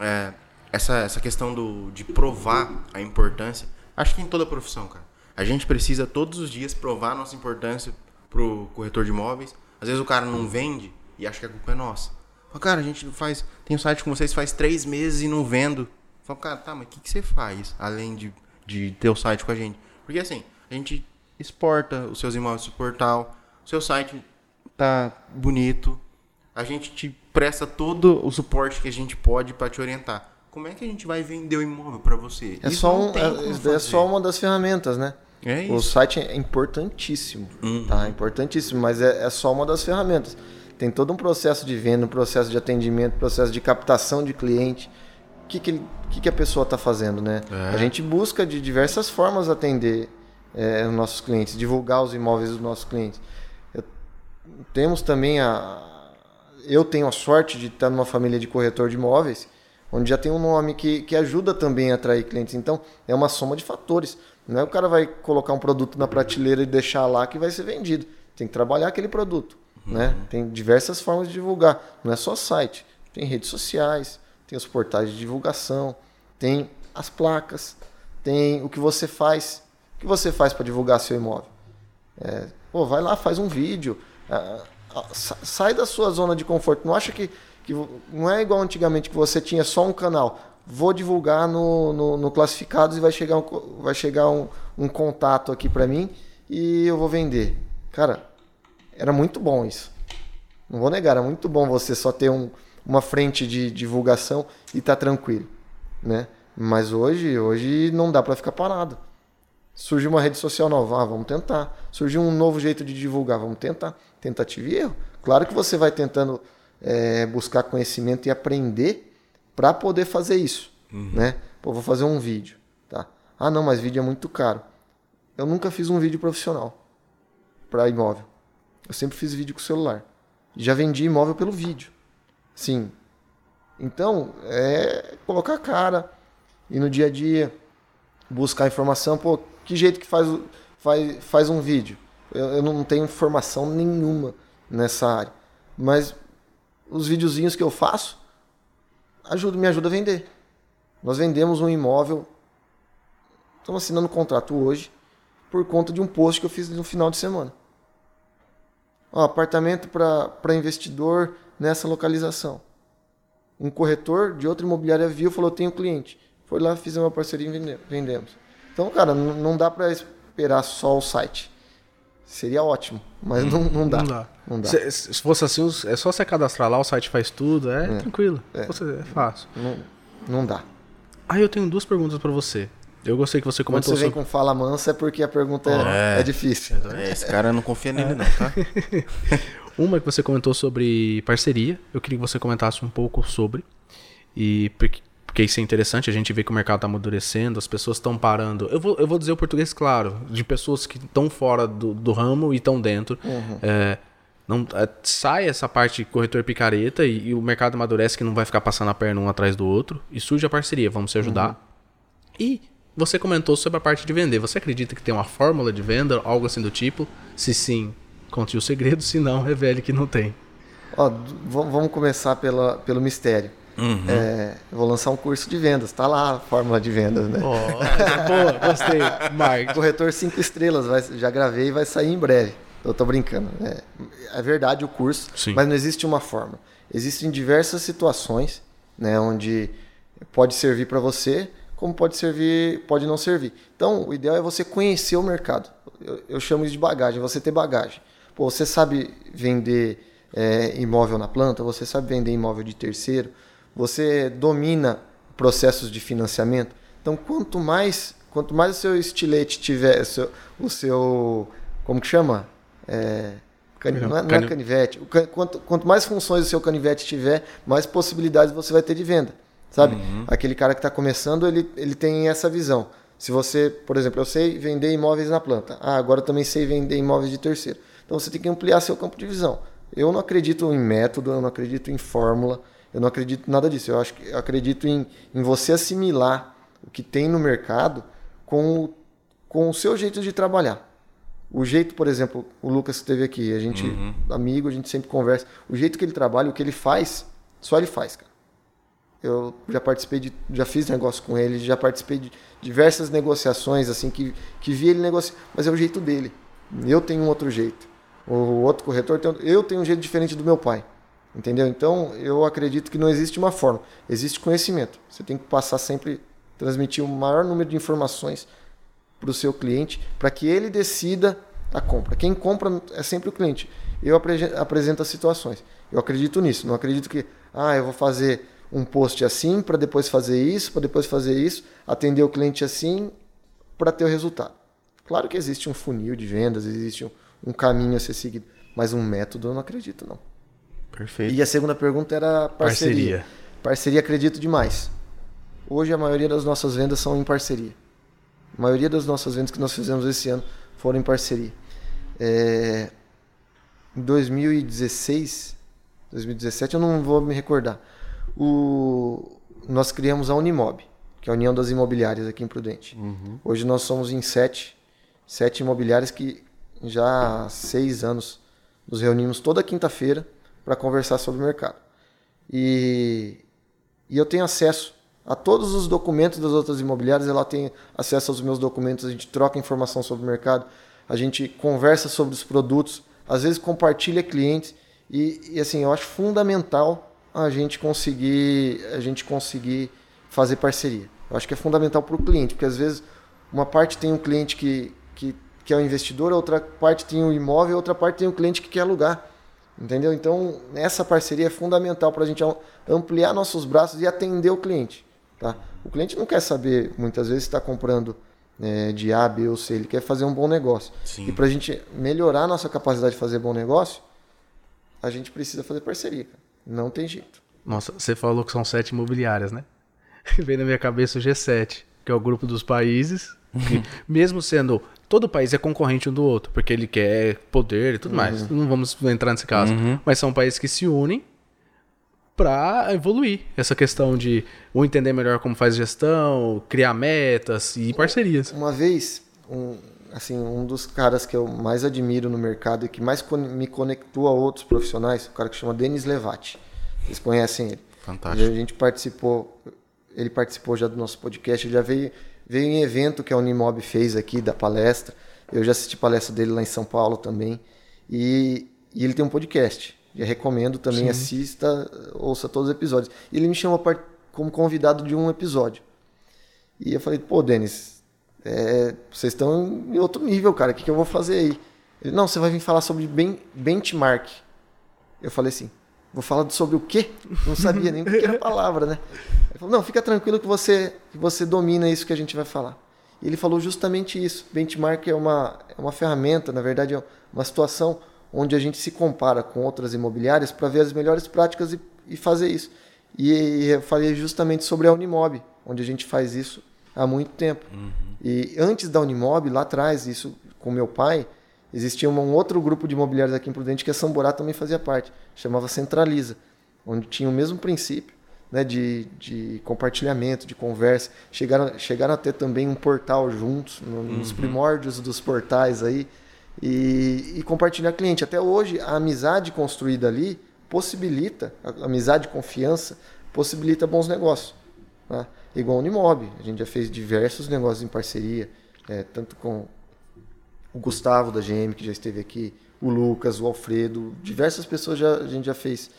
é, essa, essa questão do, de provar a importância, acho que em toda profissão, cara. A gente precisa todos os dias provar a nossa importância pro corretor de imóveis. Às vezes o cara não vende e acha que a culpa é nossa. Fala, cara, a gente faz. Tem um site com vocês faz três meses e não vendo. Fala, cara, tá, mas o que, que você faz além de, de ter o site com a gente? Porque assim, a gente exporta os seus imóveis pro portal, o seu site tá bonito, a gente te presta todo o suporte que a gente pode para te orientar. Como é que a gente vai vender o imóvel para você? É Isso só, um, é, é só uma das ferramentas, né? É O isso. site é importantíssimo, Uhum. tá? Importantíssimo, mas é, é só uma das ferramentas. Tem todo um processo de venda, um processo de atendimento, processo de captação de cliente. O que, que, que, que a pessoa está fazendo, né? É. A gente busca de diversas formas atender é, os nossos clientes, divulgar os imóveis dos nossos clientes. Eu- temos também a. Eu tenho a sorte de estar numa família de corretor de imóveis, onde já tem um nome que, que ajuda também a atrair clientes. Então, é uma soma de fatores. Não é o cara vai colocar um produto na prateleira e deixar lá que vai ser vendido. Tem que trabalhar aquele produto. Uhum. Né? Tem diversas formas de divulgar. Não é só site. Tem redes sociais, tem os portais de divulgação, tem as placas, tem o que você faz. O que você faz para divulgar seu imóvel? É, pô, vai lá, faz um vídeo. É, sai da sua zona de conforto. Não acha que que não é igual antigamente que você tinha só um canal. Vou divulgar no, no, no classificados e vai chegar um, vai chegar um, um contato aqui para mim e eu vou vender. Cara, era muito bom isso. Não vou negar, era muito bom você só ter um, uma frente de divulgação e tá tranquilo, né? Mas hoje, hoje não dá para ficar parado. Surge uma rede social nova, ah, vamos tentar. Surgiu um novo jeito de divulgar, vamos tentar. Tentativa e erro. Claro que você vai tentando é, buscar conhecimento e aprender para poder fazer isso, uhum. né? Pô, vou fazer um vídeo, tá? Ah, não, mas vídeo é muito caro. Eu nunca fiz um vídeo profissional para imóvel. Eu sempre fiz vídeo com celular. Já vendi imóvel pelo vídeo. Sim. Então, é colocar a cara e no dia a dia buscar informação. Pô, que jeito que faz, faz, faz um vídeo? Eu, eu não tenho informação nenhuma nessa área. Mas os videozinhos que eu faço ajuda, me ajuda a vender. Nós vendemos um imóvel, estamos assinando um contrato hoje, por conta de um post que eu fiz no final de semana. Ó, apartamento para investidor nessa localização. Um corretor de outra imobiliária viu falou: tenho cliente. Foi lá, fiz uma parceria e vendemos. Então, cara, não dá para esperar só o site. Seria ótimo, mas não, não dá. Não dá. Não dá. Se, se, fosse assim, é só você cadastrar lá, o site faz tudo, é, é tranquilo. É, você, é fácil. Não, não dá. Aí eu tenho duas perguntas para você. Eu gostei que você comentou. Quando você vem com fala mansa é porque a pergunta é, é, difícil. É, esse cara não confia nele, não, tá? [laughs] Uma que você comentou sobre parceria. Eu queria que você comentasse um pouco sobre. E porque porque isso é interessante, a gente vê que o mercado está amadurecendo, as pessoas estão parando. Eu vou, eu vou dizer o português claro, de pessoas que estão fora do, do ramo e estão dentro. Uhum. É, não, é, sai essa parte corretor picareta e, e, o mercado amadurece que não vai ficar passando a perna um atrás do outro. E surge a parceria, vamos se ajudar. Uhum. E você comentou sobre a parte de vender. Você acredita que tem uma fórmula de venda, algo assim do tipo? Se sim, conte o segredo, se não, revele que não tem. Ó, vamos começar pela, pelo mistério. Uhum. É, vou lançar um curso de vendas, tá lá a fórmula de vendas, né? Oh, [laughs] boa, gostei. Mark. Corretor 5 estrelas, vai, já gravei e vai sair em breve. Eu tô brincando. É, é verdade o curso, Sim. mas não existe uma fórmula. Existem diversas situações, né, onde pode servir para você, como pode servir, pode não servir. Então, o ideal é você conhecer o mercado. Eu, eu chamo isso de bagagem, você ter bagagem. Pô, você sabe vender é, imóvel na planta, você sabe vender imóvel de terceiro, você domina processos de financiamento. Então, quanto mais, quanto mais o seu estilete tiver, o seu, o seu como que chama? É, cani, não, é, não é canivete. Quanto, quanto mais funções o seu canivete tiver, mais possibilidades você vai ter de venda. Sabe? Uhum. Aquele cara que está começando, ele, ele tem essa visão. Se você, por exemplo, eu sei vender imóveis na planta. Ah, agora eu também sei vender imóveis de terceiro. Então você tem que ampliar seu campo de visão. Eu não acredito em método, eu não acredito em fórmula. Eu não acredito em nada disso. Eu acho que eu acredito em, em você assimilar o que tem no mercado com o, com o seu jeito de trabalhar. O jeito, por exemplo, o Lucas esteve aqui, a gente, uhum. amigo, a gente sempre conversa. O jeito que ele trabalha, o que ele faz, só ele faz, cara. Eu já participei de, já fiz negócio com ele, já participei de diversas negociações, assim, que, que vi ele negociar, mas é o jeito dele. Eu tenho um outro jeito. O outro corretor tem, eu tenho um jeito diferente do meu pai. Entendeu? Então, eu acredito que não existe uma forma, existe conhecimento. Você tem que passar sempre, transmitir o maior número de informações para o seu cliente, para que ele decida a compra. Quem compra é sempre o cliente. Eu apresento as situações. Eu acredito nisso. Não acredito que, ah, eu vou fazer um post assim para depois fazer isso, para depois fazer isso, atender o cliente assim para ter o resultado. Claro que existe um funil de vendas, existe um, um caminho a ser seguido, mas um método eu não acredito não. Perfeito. E a segunda pergunta era parceria. Parceria, parceria acredito demais. Hoje a maioria das nossas vendas são em parceria. A maioria das nossas vendas que nós fizemos esse ano foram em parceria. É, em 2016, 2017 eu não vou me recordar. O, nós criamos a Unimob, que é a União das Imobiliárias aqui em Prudente. Uhum. Hoje nós somos em sete, sete imobiliárias que já há seis anos nos reunimos toda quinta-feira para conversar sobre o mercado. E, e eu tenho acesso a todos os documentos das outras imobiliárias, ela tem acesso aos meus documentos, a gente troca informação sobre o mercado, a gente conversa sobre os produtos, às vezes compartilha clientes e, e assim, eu acho fundamental a gente conseguir a gente conseguir fazer parceria. Eu acho que é fundamental para o cliente, porque às vezes uma parte tem um cliente que, que, que é o um investidor, a outra parte tem o um imóvel, a outra parte tem um cliente que quer alugar. Entendeu? Então, essa parceria é fundamental para a gente ampliar nossos braços e atender o cliente. Tá? O cliente não quer saber, muitas vezes, se está comprando é, de A, B ou C, ele quer fazer um bom negócio. Sim. E para a gente melhorar a nossa capacidade de fazer bom negócio, a gente precisa fazer parceria. Não tem jeito. Nossa, você falou que são sete imobiliárias, né? [laughs] Vem na minha cabeça o G7, que é o grupo dos países, que, [laughs] mesmo sendo. Todo país é concorrente um do outro, porque ele quer poder e tudo uhum. mais. Não vamos entrar nesse caso. Uhum. Mas são países que se unem para evoluir essa questão de um entender melhor como faz gestão, criar metas e parcerias. Uma vez, um, assim, um dos caras que eu mais admiro no mercado e que mais me conectou a outros profissionais, o cara que chama Denis Levati. Vocês conhecem ele? Fantástico. A gente participou, ele participou já do nosso podcast, ele já veio, veio em evento que a Unimob fez aqui da palestra. Eu já assisti palestra dele lá em São Paulo também. E, e ele tem um podcast. Eu recomendo também, Sim. assista, ouça todos os episódios. E ele me chamou como convidado de um episódio. E eu falei, pô, Denis, é, vocês estão em outro nível, cara, o que, que eu vou fazer aí? Ele, não, você vai vir falar sobre ben, benchmark. Eu falei assim, vou falar sobre o quê? Não sabia nem o que era a [laughs] palavra, né? Ele falou, não, fica tranquilo que você, que você domina isso que a gente vai falar. E ele falou justamente isso. Benchmark é uma, é uma ferramenta, na verdade, é uma situação onde a gente se compara com outras imobiliárias para ver as melhores práticas e, e fazer isso. E, e, eu falei justamente sobre a Unimob, onde a gente faz isso há muito tempo. Uhum. E antes da Unimob, lá atrás, isso com meu pai, existia um outro grupo de imobiliários aqui em Prudente que a Samborá também fazia parte, chamava Centraliza, onde tinha o mesmo princípio né, de, de compartilhamento, de conversa. Chegaram, chegaram a ter também um portal juntos, no, uhum. nos primórdios dos portais aí e, e compartilhar cliente. Até hoje, a amizade construída ali possibilita, a amizade, confiança, possibilita bons negócios. Né? Igual o Unimob, a gente já fez diversos negócios em parceria, é, tanto com o Gustavo da GM, que já esteve aqui, o Lucas, o Alfredo, diversas pessoas já, a gente já fez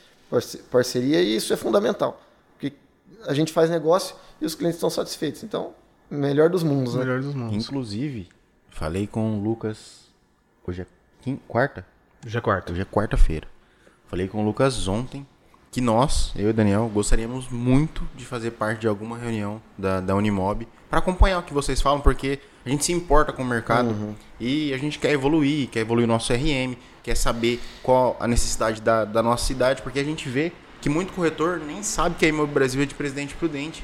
parceria e isso é fundamental, porque a gente faz negócio e os clientes estão satisfeitos. Então, melhor dos mundos, né? Melhor dos mundos. Inclusive, falei com o Lucas Hoje é quinta, quarta? Hoje é quarta. Hoje é quarta-feira. Falei com o Lucas ontem que nós, eu e Daniel, gostaríamos muito de fazer parte de alguma reunião da, da Unimob para acompanhar o que vocês falam, porque a gente se importa com o mercado uhum. e a gente quer evoluir, quer evoluir o nosso CRM, quer saber qual a necessidade da, da nossa cidade, porque a gente vê que muito corretor nem sabe que a Imóvel Brasil é de Presidente Prudente.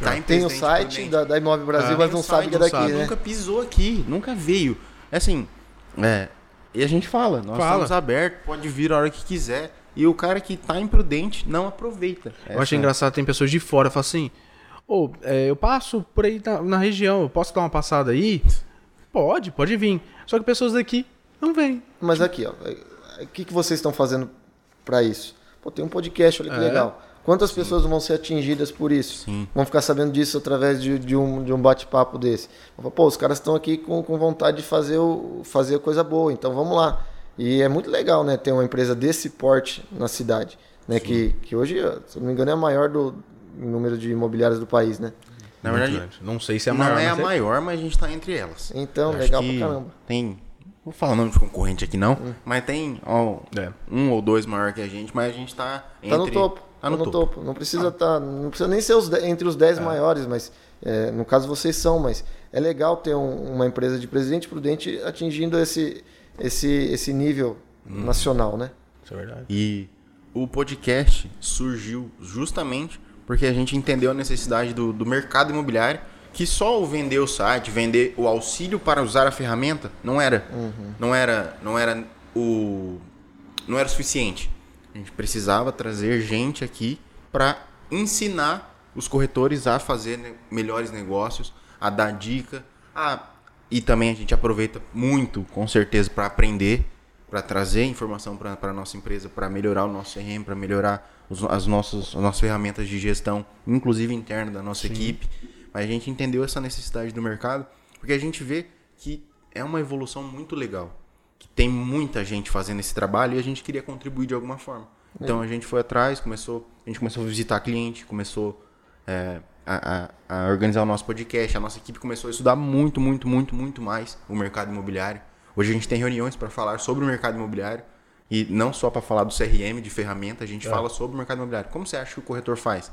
Tá tem o site da, da Imóvel Brasil, ah, mas não sabe que é daqui, sabe, né? Nunca pisou aqui, nunca veio. É assim, é. E a gente fala, nós fala. estamos abertos, pode vir a hora que quiser. E o cara que tá imprudente não aproveita. Eu acho engraçado, tem pessoas de fora que falam assim: Ô, oh, é, eu passo por aí na, na, região, eu posso dar uma passada aí? Pode, pode vir. Só que pessoas daqui não vêm. Mas aqui, ó, o que, que vocês estão fazendo para isso? Pô, tem um podcast, olha que é. legal. Quantas Sim. pessoas vão ser atingidas por isso? Sim. Vão ficar sabendo disso através de, de um, de um bate-papo desse. Pô, os caras estão aqui com, com vontade de fazer, o, fazer coisa boa, então vamos lá. E é muito legal, né, ter uma empresa desse porte na cidade, né, que, que hoje, se não me engano, é a maior do número de imobiliárias do país, né? Na verdade, não sei se é a maior. Não é a maior, mas a gente está entre elas. Então, legal pra caramba. Tem vou falar o nome de concorrente aqui não, hum. mas tem ó, é. um ou dois maior que a gente, mas a gente está entre... Tá no topo. Tá no, no topo. topo. Não precisa tá, não precisa nem ser os, entre os 10 é. maiores, mas é, no caso vocês são, mas é legal ter um, uma empresa de Presidente Prudente atingindo esse, esse, esse nível hum. nacional, né? Isso é verdade. E o podcast surgiu justamente porque a gente entendeu a necessidade do, do mercado imobiliário que só o vender o site, vender o auxílio para usar a ferramenta não era, uhum. não era, não era o não era suficiente. A gente precisava trazer gente aqui para ensinar os corretores a fazer melhores negócios, a dar dica, a, e também a gente aproveita muito, com certeza, para aprender, para trazer informação para a nossa empresa, para melhorar o nosso CRM, para melhorar os, as, nossas, as nossas ferramentas de gestão, inclusive interna da nossa Sim. equipe. Mas a gente entendeu essa necessidade do mercado, porque a gente vê que é uma evolução muito legal. Que tem muita gente fazendo esse trabalho e a gente queria contribuir de alguma forma. Então a gente foi atrás, começou, a gente começou a visitar cliente, começou é, a, a, a, organizar o nosso podcast, a nossa equipe começou a estudar muito, muito, muito, muito mais o mercado imobiliário. Hoje a gente tem reuniões para falar sobre o mercado imobiliário e não só para falar do CRM, de ferramenta, a gente é. fala sobre o mercado imobiliário. Como você acha que o corretor faz?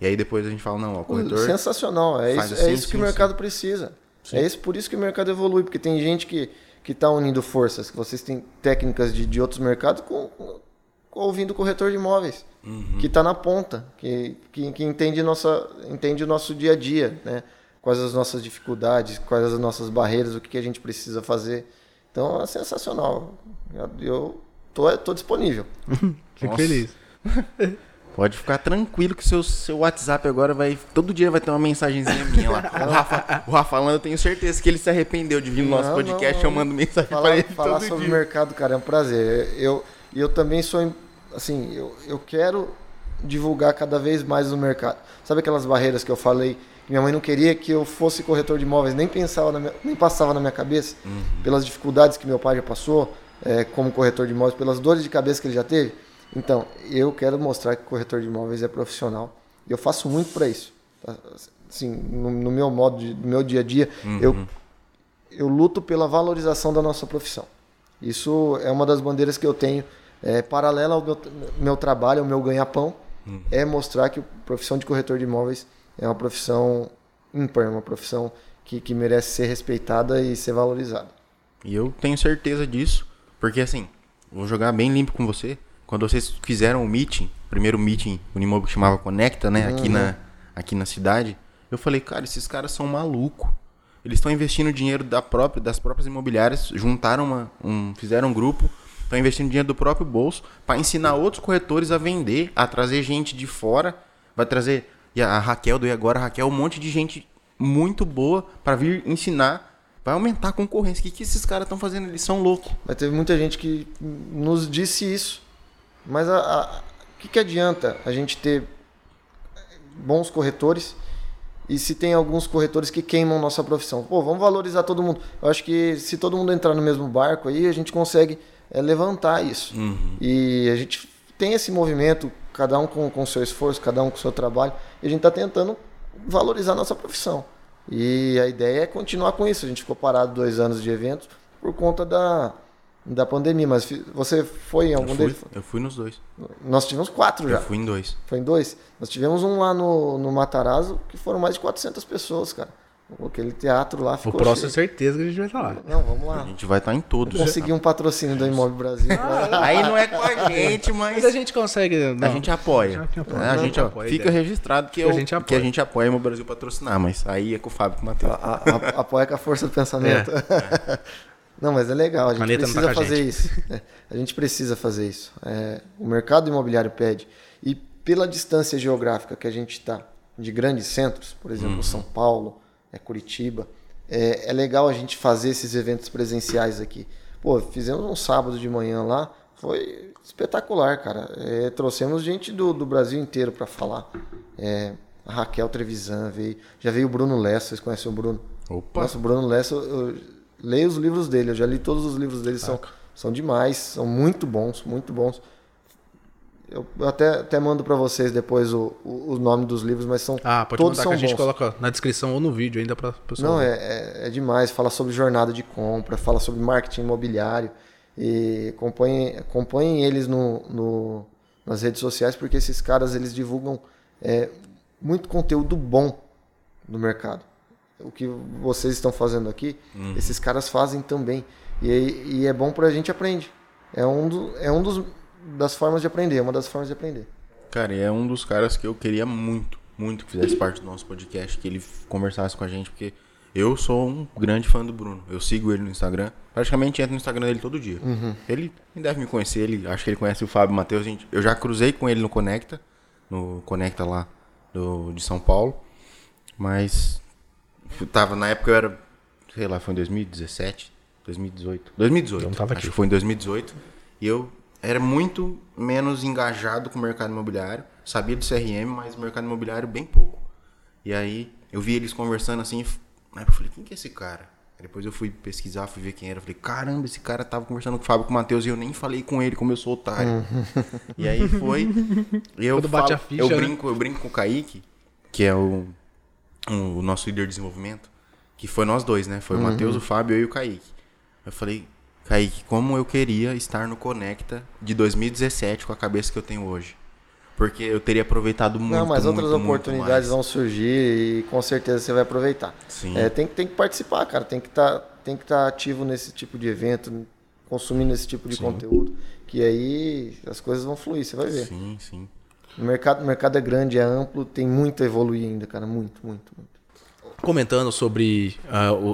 E aí depois a gente fala, não, ó, o corretor. Sensacional, é isso, é assim, é isso que o mercado precisa. Sim. É isso, por isso que o mercado evolui, porque tem gente que que está unindo forças, que vocês têm técnicas de, de outros mercados com, com, ouvindo o corretor de imóveis, uhum. que está na ponta, que, que, que, entende, nossa, entende o nosso dia a dia, né? quais as nossas dificuldades, quais as nossas barreiras, o que, que a gente precisa fazer. Então é sensacional. Eu tô, tô disponível. [laughs] Fico feliz. [laughs] Pode ficar tranquilo que seu, seu WhatsApp agora vai. Todo dia vai ter uma mensagenzinha minha lá. O Rafa, o Rafa falando, eu tenho certeza que ele se arrependeu de vir no nosso podcast. Não, eu mando mensagem falar, pra ele. Falar sobre o mercado, cara, é um prazer. Eu, eu também sou. Assim, eu, eu quero divulgar cada vez mais o mercado. Sabe aquelas barreiras que eu falei? Minha mãe não queria que eu fosse corretor de imóveis, nem pensava minha, nem passava na minha cabeça, uhum. pelas dificuldades que meu pai já passou é, como corretor de imóveis, pelas dores de cabeça que ele já teve. Então, eu quero mostrar que o corretor de imóveis é profissional. E eu faço muito para isso. Tá? Assim, no, no, meu modo, de, no meu dia a dia, uhum. eu, eu luto pela valorização da nossa profissão. Isso é uma das bandeiras que eu tenho, é, paralela ao meu, meu trabalho, ao meu ganha-pão, uhum. é mostrar que a profissão de corretor de imóveis é uma profissão ímpar, uma profissão que, que merece ser respeitada e ser valorizada. E eu tenho certeza disso, porque assim, vou jogar bem limpo com você quando vocês fizeram o meeting, primeiro meeting, o Unimob que chamava Conecta, né, aqui, uhum. na, aqui na cidade, eu falei, cara, esses caras são malucos. Eles estão investindo dinheiro da própria, das próprias imobiliárias, juntaram uma, um, fizeram um grupo, estão investindo dinheiro do próprio bolso para ensinar outros corretores a vender, a trazer gente de fora, vai trazer a Raquel do e agora, a Raquel, um monte de gente muito boa para vir ensinar, vai aumentar a concorrência. O que, que esses caras estão fazendo? Eles são loucos. Mas teve muita gente que nos disse isso. Mas o que, que adianta a gente ter bons corretores e se tem alguns corretores que queimam nossa profissão? Pô, vamos valorizar todo mundo. Eu acho que se todo mundo entrar no mesmo barco aí, a gente consegue é, levantar isso. Uhum. E a gente tem esse movimento, cada um com o seu esforço, cada um com o seu trabalho, e a gente está tentando valorizar nossa profissão. E a ideia é continuar com isso. A gente ficou parado dois anos de eventos por conta da, da pandemia, mas você foi em algum eu fui, deles? Eu fui nos dois. Nós tivemos quatro já. Eu fui em dois. Foi em dois? Nós tivemos um lá no, no Matarazzo, que foram mais de 400 pessoas, cara. Aquele teatro lá ficou O próximo cheio. certeza que a gente vai estar lá. Não, vamos lá. A gente vai estar em todos. Conseguir um patrocínio do Imóvel Brasil. Ah, [laughs] aí não é com a gente, mas... mas a gente consegue... Não. A gente apoia. A gente, apoia. Fica registrado que, eu, a gente apoia. que a gente apoia o Imóvel Brasil patrocinar, mas aí é com o Fábio e com o Matheus. apoia com a força do pensamento. É. [laughs] Não, mas é legal, a gente Maneta precisa tá fazer gente. isso. É, a gente precisa fazer isso. É, o mercado imobiliário pede. E pela distância geográfica que a gente está, de grandes centros, por exemplo, uhum. São Paulo, é, Curitiba, é, é, legal a gente fazer esses eventos presenciais aqui. Pô, fizemos um sábado de manhã lá, foi espetacular, cara. É, trouxemos gente do, do Brasil inteiro para falar. É, a Raquel Trevisan veio, já veio o Bruno Lessa, vocês conhecem o Bruno? Opa! Nossa, o Bruno Lessa, eu, leia os livros dele. Eu já li todos os livros dele, são, são demais, são muito bons, muito bons. Eu até, até mando para vocês depois o, o, o, nome dos livros, mas são ah, pode todos mandar são que a gente bons. coloca na descrição ou no vídeo ainda para pessoal. Não, é, é, é, demais. Fala sobre jornada de compra, fala sobre marketing imobiliário e acompanhem, acompanhem eles no, no, nas redes sociais porque esses caras eles divulgam é, muito conteúdo bom no mercado o que vocês estão fazendo aqui, uhum. esses caras fazem também. E, e é bom para a gente aprender. É um, do, é um dos, das formas de aprender, é uma das formas de aprender. Cara, é um dos caras que eu queria muito, muito que fizesse parte do nosso podcast, que ele conversasse com a gente, porque eu sou um grande fã do Bruno. Eu sigo ele no Instagram. Praticamente entro no Instagram dele todo dia. Uhum. Ele deve me conhecer, ele, acho que ele conhece o Fábio Matheus. Eu já cruzei com ele no Conecta, no Conecta lá do, de São Paulo. Mas tava, na época eu era, sei lá, foi em 2017, 2018. 2018. Eu não tava acho aqui. que foi em 2018. E eu era muito menos engajado com o mercado imobiliário. Sabia do CRM, mas o mercado imobiliário bem pouco. E aí eu vi eles conversando assim. Aí eu falei, quem que é esse cara? Aí depois eu fui pesquisar, fui ver quem era. Falei, caramba, esse cara tava conversando com o Fábio com o Matheus e eu nem falei com ele, como eu sou otário. e aí foi. E eu, falo- a ficha, eu né? brinco, eu brinco com o Kaique, que é o, o nosso líder de desenvolvimento, que foi nós dois, né? Foi o Matheus, o Fábio eu e o Kaique. Eu falei, Kaique, como eu queria estar no Conecta de 2017 com a cabeça que eu tenho hoje. Porque eu teria aproveitado muito, Não, mas muito, outras muito oportunidades mais. vão surgir e com certeza você vai aproveitar. Sim. É, tem, que- tem que participar, cara. Tem que estar tem que tá ativo nesse tipo de evento, consumindo esse tipo de conteúdo, que aí as coisas vão fluir, você vai ver. Sim, sim. O mercado, o mercado é grande, é amplo, tem muito a evoluir ainda, cara. Muito, muito, muito. Comentando sobre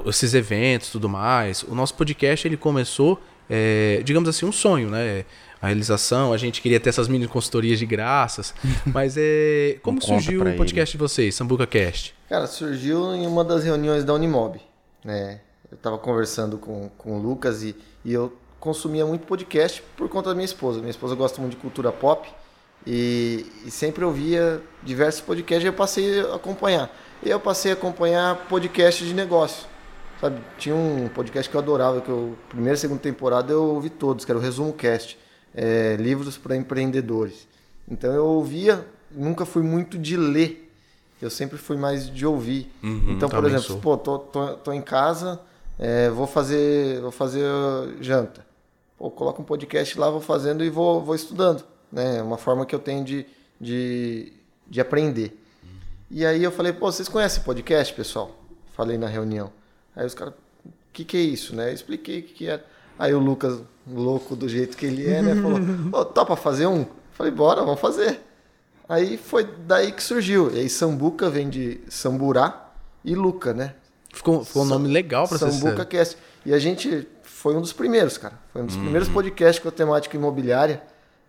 o- esses eventos e tudo mais, o nosso podcast ele começou, é, digamos assim, um sonho, né? A realização, a gente queria ter essas mini consultorias de graças, [laughs] mas é, como surgiu o podcast de vocês, Sambuca Cast? Cara, surgiu em uma das reuniões da Unimob. Né? Eu estava conversando com, com o Lucas e, e eu consumia muito podcast por conta da minha esposa. Minha esposa gosta muito de cultura pop e, e sempre ouvia diversos podcasts e eu passei a acompanhar. E eu passei a acompanhar podcasts de negócio. Sabe? Tinha um podcast que eu adorava, que eu, primeira e segunda temporada eu ouvi todos, que era o Resumo Cast, é, livros para empreendedores. Então eu ouvia, nunca fui muito de ler, eu sempre fui mais de ouvir. então, por exemplo, sou. pô, tô, tô, tô em casa, é, vou fazer, vou fazer uh, janta. Pô, coloco um podcast lá, vou fazendo e vou, vou estudando. Né? É uma forma que eu tenho de, de, de aprender. E aí eu falei, pô, vocês conhecem podcast, pessoal? Falei na reunião. Aí os caras, o que, que é isso, né? Eu expliquei o que, que era. Aí o Lucas, louco do jeito que ele é, né? Falou, [laughs] ô, topa fazer um? Falei, bora, vamos fazer. Aí foi daí que surgiu. E aí Sambuca vem de Samburá e Luca, né? Ficou, ficou um nome legal pra Sambuca ser. Cast. E a gente foi um dos primeiros, cara. Foi um dos primeiros podcasts com a temática imobiliária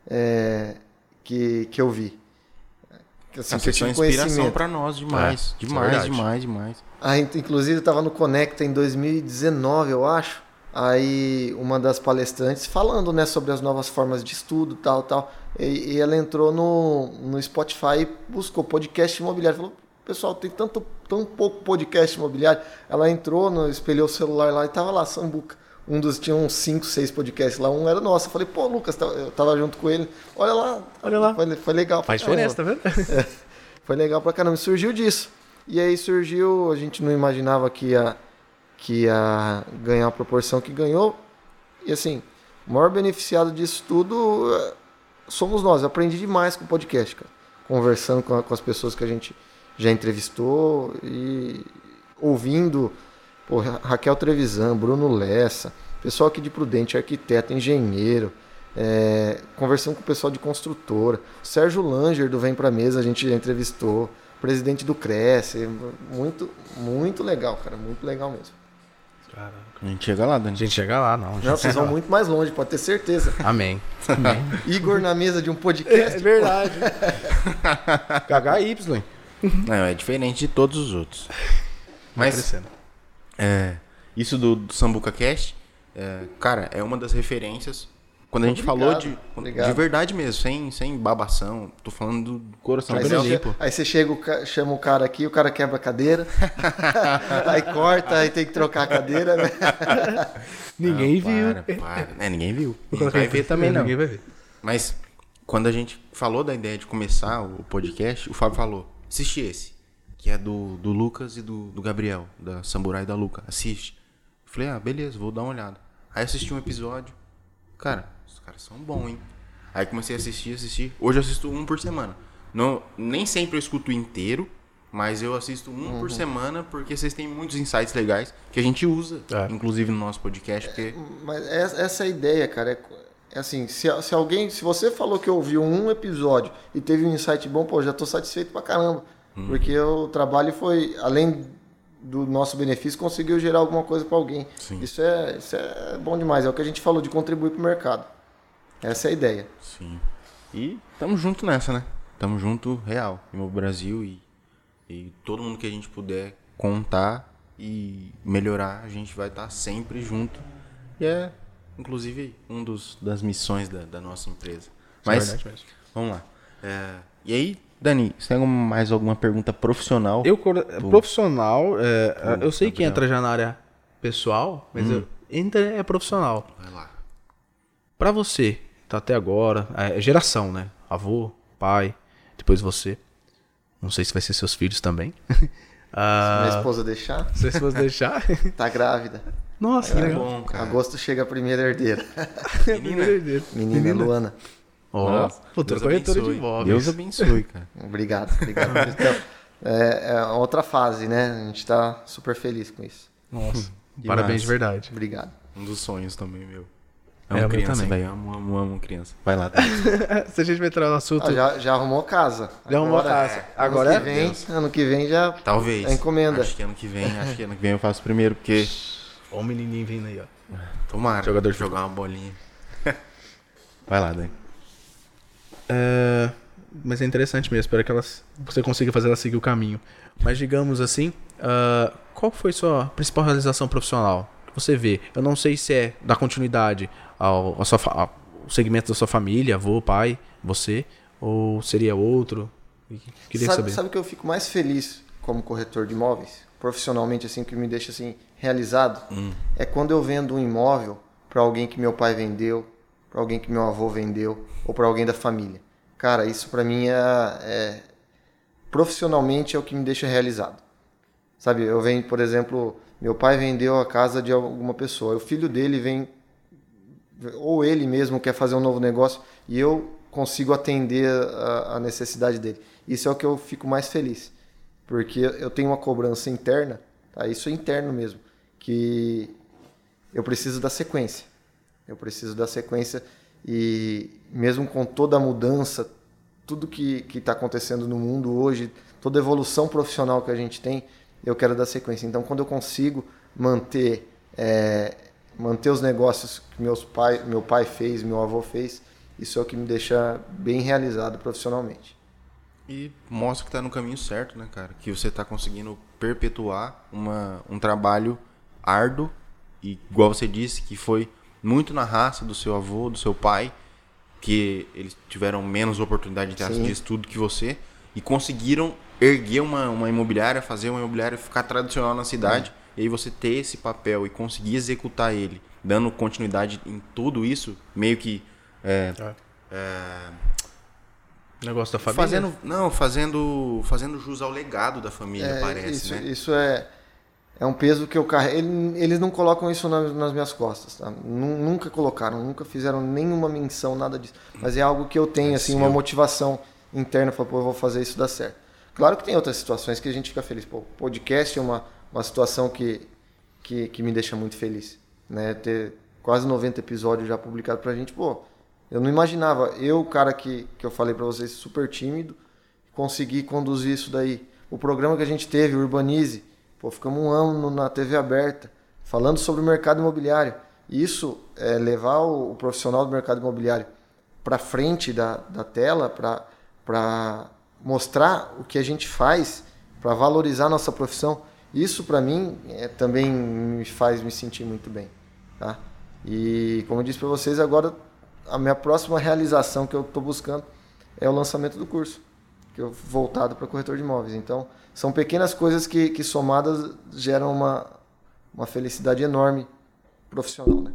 é, que, que eu vi. Que, assim, que eu inspiração pra nós demais. É, isso é demais, demais, demais. Ah, in- inclusive, eu estava no Conecta em 2019, eu acho. Aí, uma das palestrantes falando né, sobre as novas formas de estudo, tal, tal. E, e ela entrou no, no Spotify e buscou podcast imobiliário. Falou, pessoal, tem tanto, tão pouco podcast imobiliário. Ela entrou, no, espelhou o celular lá e tava lá, Sambuca. Um dos, tinha uns 5, 6 podcasts lá, um era nosso. Eu falei, pô, Lucas, tá- eu tava junto com ele. Olha lá. Olha lá. Foi, foi legal. pra Faz diferença, tá vendo? [laughs] Foi legal pra caramba. Surgiu disso. E aí surgiu, a gente não imaginava que ia, que ia ganhar a proporção que ganhou. E assim, o maior beneficiado disso tudo eh, somos nós. Eu aprendi demais com o podcast, cara. Conversando com, a- com as pessoas que a gente já entrevistou e ouvindo pô, Ra- Raquel Trevisan, Bruno Lessa, pessoal aqui de Prudente, arquiteto, engenheiro, é, conversando com o pessoal de construtora. Sérgio Langer do Vem Pra Mesa a gente já entrevistou. Presidente do Cresce. Muito, muito legal, cara. Muito legal mesmo. A gente chega lá, Dani. A gente chega lá, não. Não, vocês vão lá. muito mais longe, pode ter certeza. Amém. Amém. [laughs] Igor na mesa de um podcast. verdade. HY. Não, é diferente de todos os outros. Vai Mas crescendo. É, isso do, do Sambuca Cast, é, cara, é uma das referências. Quando a gente Obrigado, falou de, obrigado. de verdade mesmo, sem, sem babação, tô falando do coração. Aí Gabriel, você, aí você chega, chama o cara aqui, o cara quebra a cadeira. [laughs] aí corta, aí tem que trocar a cadeira. Né? [laughs] Ninguém não, viu. Para, para. É, ninguém viu. Ninguém vai ver também não. Ninguém vai ver. Mas quando a gente falou da ideia de começar o podcast, o Fábio falou: assiste esse, que é do, do Lucas e do, do Gabriel, da Samurai e da Luca. Assiste. Eu falei: ah, beleza, vou dar uma olhada. Aí assisti um episódio. Cara, os caras são bons, hein? Aí comecei a assistir, assistir. Hoje eu assisto um por semana. Não, nem sempre eu escuto inteiro, mas eu assisto um por semana porque vocês têm muitos insights legais que a gente usa, É. inclusive no nosso podcast, porque Mas essa essa é a ideia, cara. É, é assim, se, se alguém. Se você falou que ouviu um episódio e teve um insight bom, pô, já tô satisfeito pra caramba. Porque o trabalho foi, além do nosso benefício, conseguiu gerar alguma coisa pra alguém. Sim. Isso é, isso é bom demais. É o que a gente falou de contribuir pro mercado. Essa é a ideia. Sim. E tamo junto nessa, né? tamo junto real, no Brasil e, e todo mundo que a gente puder contar e melhorar, a gente vai estar tá sempre junto. E é, inclusive, um dos das missões da, da nossa empresa. Mas, é vamos lá. É, e aí, Dani, você tem mais alguma pergunta profissional? Eu, profissional, é, eu sei que entra já na área pessoal, mas hum. eu, entra é profissional. Vai lá. Pra você, tá até agora, é, é geração, né? Avô, pai, depois você. Não sei se vai ser seus filhos também. [laughs] ah, se minha esposa deixar. Se minha esposa deixar. [laughs] tá grávida. Nossa, é bom, cara. Agosto chega a primeira herdeira. [laughs] Menina, herdeira. Menina, Menina. Luana. Ó, oh, futura corretora de imóveis. Deus abençoe, cara. [laughs] obrigado, obrigado. Então, é, é outra fase, né? A gente tá super feliz com isso. Nossa, parabéns de verdade. Obrigado. Um dos sonhos também, meu. Amo é, criança, velho. Amo, amo, amo criança. Vai lá. Tá? [laughs] Se a gente vai entrar no assunto. Ah, já, já arrumou casa. Já arrumou casa. É, Agora ano que, vem, ano que vem já. Talvez. A encomenda. Acho que ano que vem, acho que ano que vem eu faço primeiro, porque. Ó, o menininho vindo aí, ó. Tomara. Jogador jogar uma bolinha. [laughs] Vai lá, Dani. É, mas é interessante mesmo. Espero que elas, você consiga fazer ela seguir o caminho. Mas digamos assim, uh, qual foi sua principal realização profissional? Que você vê? Eu não sei se é dar continuidade ao, ao, sua, ao segmento da sua família, avô, pai, você, ou seria outro? Queria sabe, saber. Sabe que eu fico mais feliz como corretor de imóveis, profissionalmente assim, que me deixa assim realizado, hum. é quando eu vendo um imóvel para alguém que meu pai vendeu, para alguém que meu avô vendeu ou para alguém da família. Cara, isso para mim é, é, profissionalmente é o que me deixa realizado. Sabe, eu venho, por exemplo, meu pai vendeu a casa de alguma pessoa, o filho dele vem ou ele mesmo quer fazer um novo negócio e eu consigo atender a, a necessidade dele. Isso é o que eu fico mais feliz, porque eu tenho uma cobrança interna, tá? Isso é interno mesmo, que eu preciso da sequência. Eu preciso da sequência e mesmo com toda a mudança, tudo que está acontecendo no mundo hoje, toda a evolução profissional que a gente tem, eu quero dar sequência. Então, quando eu consigo manter é, manter os negócios que meus pai, meu pai fez, meu avô fez, isso é o que me deixa bem realizado profissionalmente. E mostra que está no caminho certo, né, cara? Que você está conseguindo perpetuar uma, um trabalho árduo e, igual você disse, que foi muito na raça do seu avô, do seu pai, que eles tiveram menos oportunidade de, de estudo que você e conseguiram erguer uma, uma imobiliária, fazer uma imobiliária ficar tradicional na cidade. É. E aí você ter esse papel e conseguir executar ele, dando continuidade em tudo isso, meio que. É, é. É, Negócio da família? Fazendo, não, fazendo, fazendo jus ao legado da família, é, parece, isso, né? Isso é é um peso que eu carrego. Eles não colocam isso nas, minhas costas, tá? Nunca colocaram, nunca fizeram nenhuma menção, nada disso. Mas é algo que eu tenho, é assim, seu. uma motivação interna, para pô, eu vou fazer isso dar certo. Claro que tem outras situações que a gente fica feliz. Pô, podcast é uma, uma situação que, que, que me deixa muito feliz. Né? Ter quase 90 episódios já publicados pra gente, pô, eu não imaginava. Eu, o cara que, que eu falei para vocês, super tímido, conseguir conduzir isso daí. O programa que a gente teve, o Urbanize, Pô, ficamos um ano na TV aberta falando sobre o mercado imobiliário. Isso é levar o, profissional do mercado imobiliário para frente da, da tela para mostrar o que a gente faz, para valorizar nossa profissão. Isso para mim é, também me faz me sentir muito bem, tá? E como eu disse para vocês, agora a minha próxima realização que eu estou buscando é o lançamento do curso, que eu voltado para corretor de imóveis. Então, são pequenas coisas que, que somadas geram uma, uma felicidade enorme profissional, né?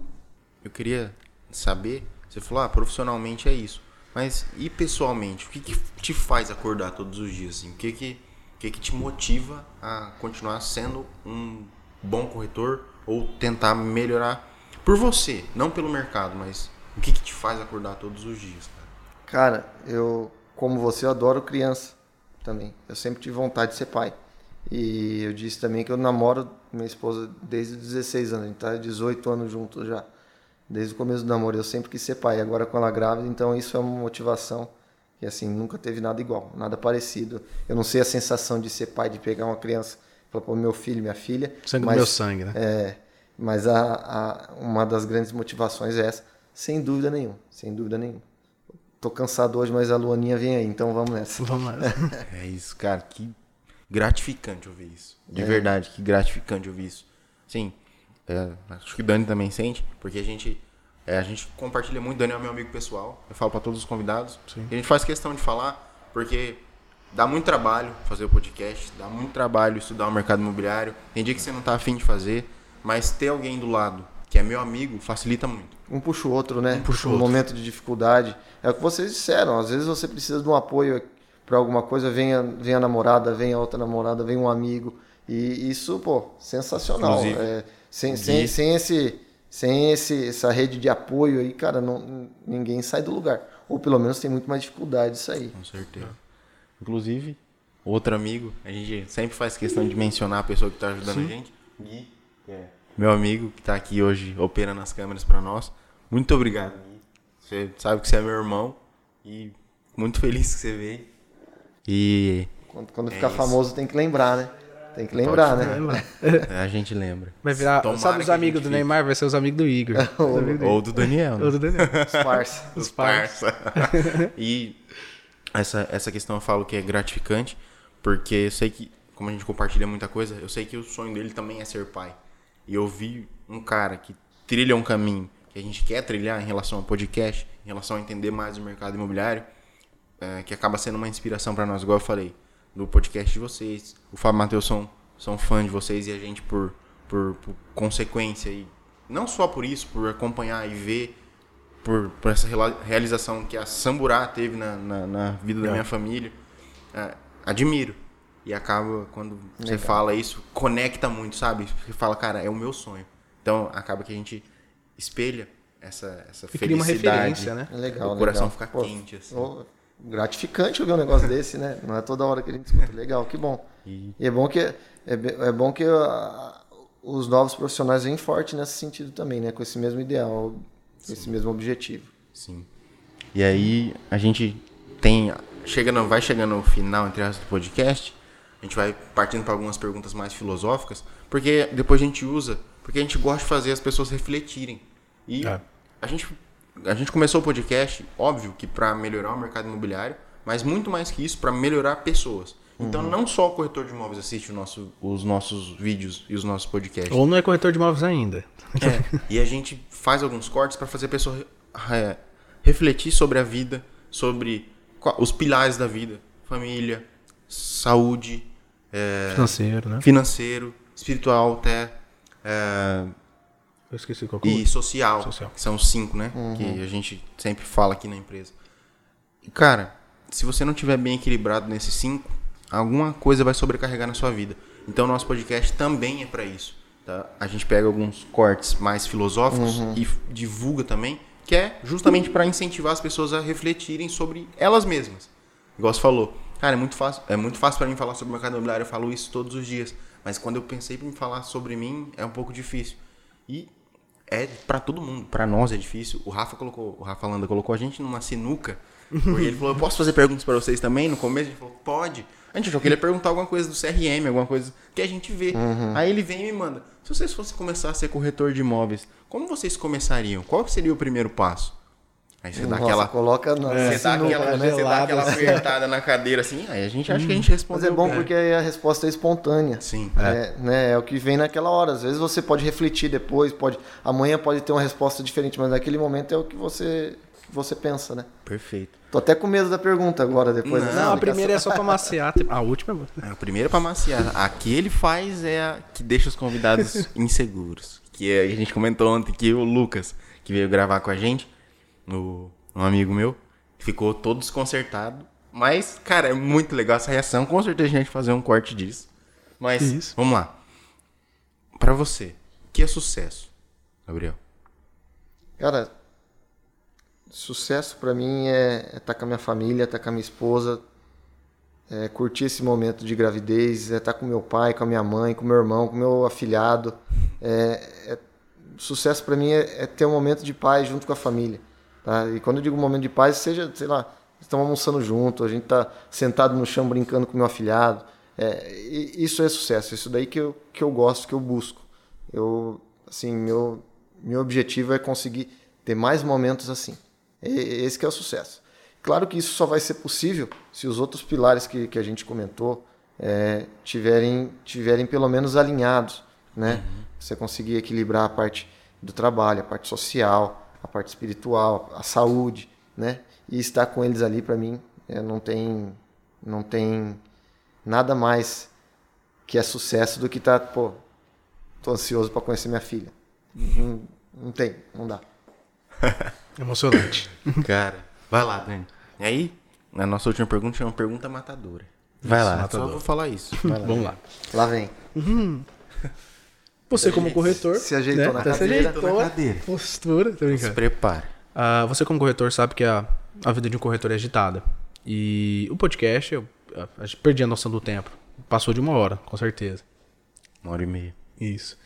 Eu queria saber, você falou, ah, profissionalmente é isso. Mas e pessoalmente? O que, que te faz acordar todos os dias? Assim? O que, que, que, que te motiva a continuar sendo um bom corretor ou tentar melhorar por você, não pelo mercado, mas o que, que te faz acordar todos os dias? Cara, cara eu, como você, adoro criança também. Eu sempre tive vontade de ser pai. E eu disse também que eu namoro minha esposa desde os 16 anos, a gente tá 18 anos juntos já. Desde o começo do namoro, eu sempre quis ser pai, agora com ela grávida, então isso é uma motivação que assim, nunca teve nada igual, nada parecido. Eu não sei a sensação de ser pai, de pegar uma criança, falar, pô, meu filho, minha filha. Sangue mas, do meu sangue, né? É, mas a, a, uma das grandes motivações é essa, sem dúvida nenhuma, sem dúvida nenhuma. Tô cansado hoje, mas a luaninha vem aí, então vamos nessa. [laughs] Vamos lá. É isso, cara. Que gratificante ouvir isso. De verdade, que gratificante ouvir isso. Sim, é, acho que o Dani também sente, porque a gente, é, a gente compartilha muito. Dani é meu amigo pessoal. Eu falo para todos os convidados. Sim. E a gente faz questão de falar, porque dá muito trabalho fazer o podcast, dá muito trabalho estudar o mercado imobiliário. Tem dia que você não tá afim de fazer, mas ter alguém do lado que é meu amigo facilita muito. Um puxa o outro, né? Um puxa o No outro. momento de dificuldade. É o que vocês disseram. Às vezes você precisa de um apoio para alguma coisa, vem a, vem a namorada, vem a outra namorada, vem um amigo. E isso, pô, sensacional. É, sem, sem, sem, esse, sem esse, essa rede de apoio aí, cara, não, ninguém sai do lugar. Ou pelo menos tem muito mais dificuldade isso aí. Com certeza. Inclusive, outro amigo, a gente sempre faz questão de mencionar a pessoa que está ajudando a gente. Gui, que é meu amigo que está aqui hoje operando as câmeras para nós. Muito obrigado. Você sabe que você é meu irmão e muito feliz que você veio. E Quando, quando É ficar isso. famoso tem que lembrar, né? Tem que lembrar, Pode né? a gente lembra. Vai virar. Tomara sabe os amigos do Neymar? Vai ser os amigos do Igor. [laughs] Os amigos do Ou do Daniel. né? Ou do Daniel. [laughs] Os parça. Os parça. [laughs] e essa, essa questão eu falo que é gratificante, porque eu sei que, como a gente compartilha muita coisa, eu sei que o sonho dele também é ser pai. E eu vi um cara que trilha um caminho que a gente quer trilhar em relação ao podcast, em relação a entender mais o mercado imobiliário, é, que acaba sendo uma inspiração para nós, igual eu falei, do podcast de vocês. O Fábio Matheus são, são fã de vocês e a gente, por, por, por consequência, e não só por isso, por acompanhar e ver por, por essa realização que a Samburá teve na, na, na vida da minha família, é, admiro. E acaba, quando você fala isso, conecta muito, sabe? Você fala, cara, é o meu sonho. Então, acaba que a gente espelha essa, essa E cria uma felicidade. referência, né? É legal, O coração legal. fica Pô, quente, assim. gratificante ouvir um negócio desse, né? Não é toda hora que a gente escuta. [laughs] Legal, que bom. E- E é bom que, é, é bom que ah, os novos profissionais vêm forte nesse sentido também, né? Com esse mesmo ideal, com esse mesmo objetivo. Sim. E aí a gente tem. Chega no, vai chegando no final, entre as do podcast. A gente vai partindo para algumas perguntas mais filosóficas. Porque depois a gente usa. Porque a gente gosta de fazer as pessoas refletirem. E É. a, gente, a gente começou o podcast, óbvio que para melhorar o mercado imobiliário. Mas muito mais que isso, para melhorar pessoas. Então não só o corretor de imóveis assiste nosso, os nossos vídeos e os nossos podcasts. Ou não é corretor de imóveis ainda. É, e a gente faz alguns cortes para fazer a pessoa é, refletir sobre a vida, sobre os pilares da vida: família, saúde, é, Financeiro, né? financeiro, espiritual, até é, Eu esqueci qual que e social, Social. que são os cinco, né? Que a gente sempre fala aqui na empresa. E, cara, se você não tiver bem equilibrado nesses cinco, alguma coisa vai sobrecarregar na sua vida. Então, nosso podcast também é para isso. Tá? A gente pega alguns cortes mais filosóficos e f- divulga também, que é justamente para incentivar as pessoas a refletirem sobre elas mesmas. Igual você falou, cara, é muito fácil, é muito fácil para mim falar sobre o mercado imobiliário, eu falo isso todos os dias. Mas quando eu pensei em falar sobre mim, é um pouco difícil. E é para todo mundo, para nós é difícil. O Rafa colocou, o Rafa Landa colocou a gente numa sinuca, porque ele falou: "Eu posso fazer perguntas para vocês também?" No começo ele falou: "Pode". A gente achou que ele ia perguntar alguma coisa do CRM, alguma coisa que a gente vê. Aí ele vem e me manda: "Se vocês fossem começar a ser corretor de imóveis, como vocês começariam? Qual seria o primeiro passo?" Aí você dá Nossa, aquela coloca na você, dá aquela, né? você dá aquela apertada na cadeira assim, aí a gente acha que a gente Mas respondeu. é bom bem. porque aí a resposta é espontânea. Sim. É, né, é o que vem naquela hora. Às vezes você pode refletir depois, pode amanhã pode ter uma resposta diferente, mas naquele momento é o que você, que você pensa, né? Perfeito. Tô até com medo da pergunta agora, depois dessa Não, a primeira é só pra maciar. A [laughs] última é boa. É, o primeiro é pra maciar. A que ele faz é a que deixa os convidados [laughs] inseguros. Que é- a gente comentou ontem que o Lucas, que veio gravar com a gente, o, um amigo meu, ficou todo desconcertado. Mas, cara, é muito legal essa reação. Com certeza a gente vai fazer um corte disso. Mas, Isso. vamos lá. Pra você, o que é sucesso, Gabriel? Cara, sucesso pra mim é estar com a minha família, estar com a minha esposa, é curtir esse momento de gravidez, é estar com meu pai, com a minha mãe, com meu irmão, com meu afilhado. É, é- sucesso pra mim é, é ter um momento de paz junto com a família. Tá? E quando eu digo momento de paz, seja, sei lá, estamos almoçando junto, a gente tá sentado no chão brincando com meu afilhado. É, isso é sucesso, isso daí que eu, que eu gosto, que eu busco. Eu, assim, meu, meu objetivo é conseguir ter mais momentos assim. Esse que é o sucesso. claro que isso só vai ser possível se os outros pilares que, que a gente comentou é, tiverem, tiverem pelo menos alinhados, né? Uhum. Você conseguir equilibrar a parte do trabalho, a parte social, a parte espiritual, a saúde, né? E estar com eles ali para mim é, não tem não tem nada mais que é sucesso do que tá, pô, tô ansioso para conhecer minha filha. Não, não tem, não dá. [laughs] Emocionante. Cara, vai lá, Dani. E aí, a nossa última pergunta é uma pergunta matadora. Vai isso, lá, matador. só vou falar isso. Lá, [laughs] Vamos lá. Lá vem. Uhum. Você como corretor... Se ajeitou né? na cadeira. Se ajeitou na cadeira. Postura. Tô Se prepare. Uh, você como corretor sabe que a, a vida de um corretor é agitada. E o podcast, eu, eu, eu perdi a noção do tempo. Passou de uma hora, com certeza. Uma hora e meia. Isso.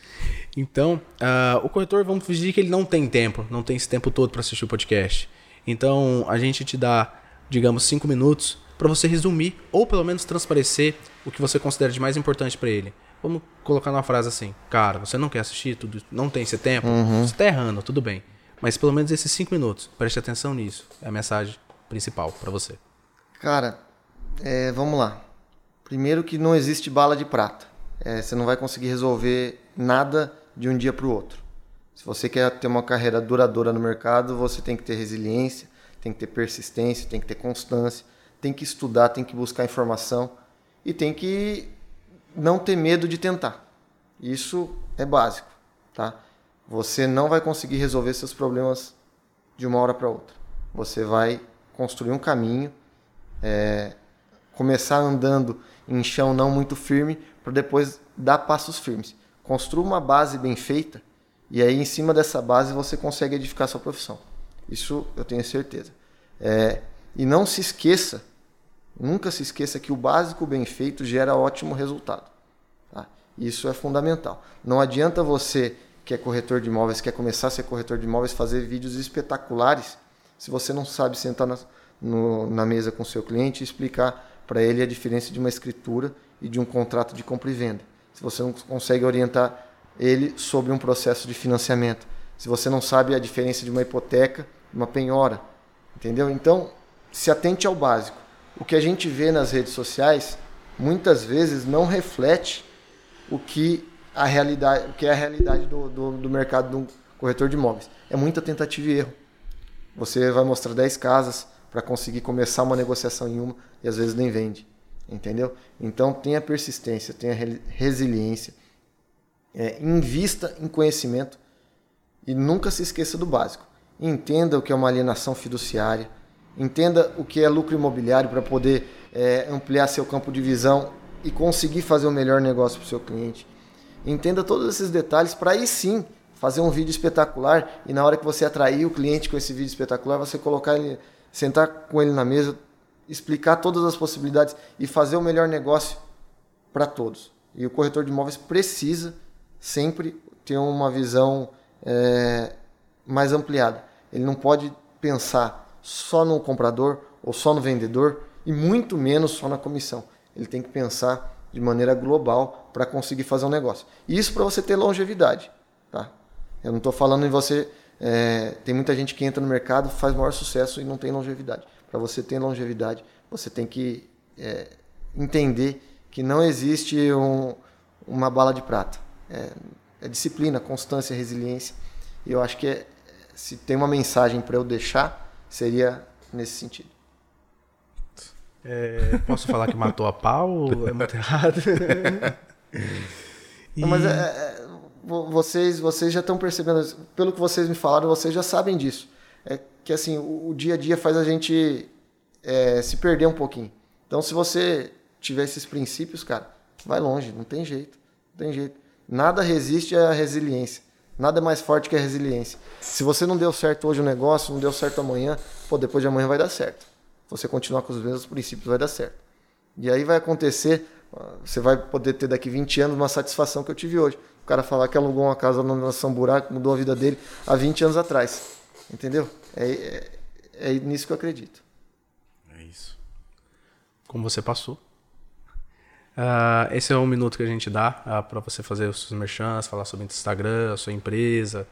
Então, uh, o corretor, vamos fingir que ele não tem tempo, não tem esse tempo todo para assistir o podcast. Então, a gente te dá, digamos, cinco minutos para você resumir ou pelo menos transparecer o que você considera de mais importante para ele. Vamos colocar numa frase assim: Cara, você não quer assistir tudo, não tem esse tempo, uhum. você tá errando, tudo bem. Mas pelo menos esses cinco minutos, preste atenção nisso. É a mensagem principal para você. Cara, é, vamos lá. Primeiro que não existe bala de prata. É, você não vai conseguir resolver nada de um dia para o outro. Se você quer ter uma carreira duradoura no mercado, você tem que ter resiliência, tem que ter persistência, tem que ter constância, tem que estudar, tem que buscar informação e tem que não ter medo de tentar. Isso é básico, tá? Você não vai conseguir resolver seus problemas de uma hora para outra. Você vai construir um caminho, é, começar andando em chão não muito firme, para depois dar passos firmes. Construa uma base bem feita e aí em cima dessa base você consegue edificar sua profissão. Isso eu tenho certeza. É, e não se esqueça, nunca se esqueça que o básico bem feito gera ótimo resultado. Tá? Isso é fundamental. Não adianta você que é corretor de imóveis, quer começar a ser corretor de imóveis, fazer vídeos espetaculares se você não sabe sentar na, no, na mesa com o seu cliente e explicar para ele a diferença de uma escritura e de um contrato de compra e venda. Se você não consegue orientar ele sobre um processo de financiamento, se você não sabe a diferença de uma hipoteca uma penhora, entendeu? Então, se atente ao básico. O que a gente vê nas redes sociais muitas vezes não reflete o que a realidade, o que é a realidade do, do, do mercado do corretor de imóveis. É muita tentativa e erro. Você vai mostrar 10 casas, para conseguir começar uma negociação em uma e às vezes nem vende. Entendeu? Então tenha persistência, tenha resiliência, é, invista em conhecimento e nunca se esqueça do básico. Entenda o que é uma alienação fiduciária, entenda o que é lucro imobiliário para poder é, ampliar seu campo de visão e conseguir fazer o melhor negócio para o seu cliente. Entenda todos esses detalhes para aí sim fazer um vídeo espetacular e na hora que você atrair o cliente com esse vídeo espetacular, você colocar ele sentar com ele na mesa, explicar todas as possibilidades e fazer o melhor negócio para todos. E o corretor de imóveis precisa sempre ter uma visão é, mais ampliada. Ele não pode pensar só no comprador ou só no vendedor e muito menos só na comissão. Ele tem que pensar de maneira global para conseguir fazer um negócio. Isso para você ter longevidade. Tá? Eu não estou falando em você é, tem muita gente que entra no mercado, faz maior sucesso e não tem longevidade. Para você ter longevidade, você tem que é, entender que não existe um, uma bala de prata. É, é, disciplina, constância, resiliência. E eu acho que é, se tem uma mensagem para eu deixar, seria nesse sentido. É, posso falar que matou a pau? É muito [laughs] errado. e... Não, mas é, é vocês, vocês já estão percebendo, pelo que vocês me falaram, vocês já sabem disso. É que assim, o, o dia a dia faz a gente é, se perder um pouquinho. Então, se você tiver esses princípios, cara, vai longe, não tem jeito. Não tem jeito. Nada resiste à resiliência. Nada é mais forte que a resiliência. Se você não deu certo hoje o negócio, não deu certo amanhã, pô, depois de amanhã vai dar certo. Você continuar com os mesmos princípios, vai dar certo. E aí vai acontecer, você vai poder ter daqui 20 anos uma satisfação que eu tive hoje o cara falar que alugou uma casa na Nação Buraco, mudou a vida dele há 20 anos atrás. Entendeu? É, é, é nisso que eu acredito. É isso. Como você passou. Uh, esse é um minuto que a gente dá uh, ah, para você fazer os seus merchants, falar sobre o Instagram, a sua empresa,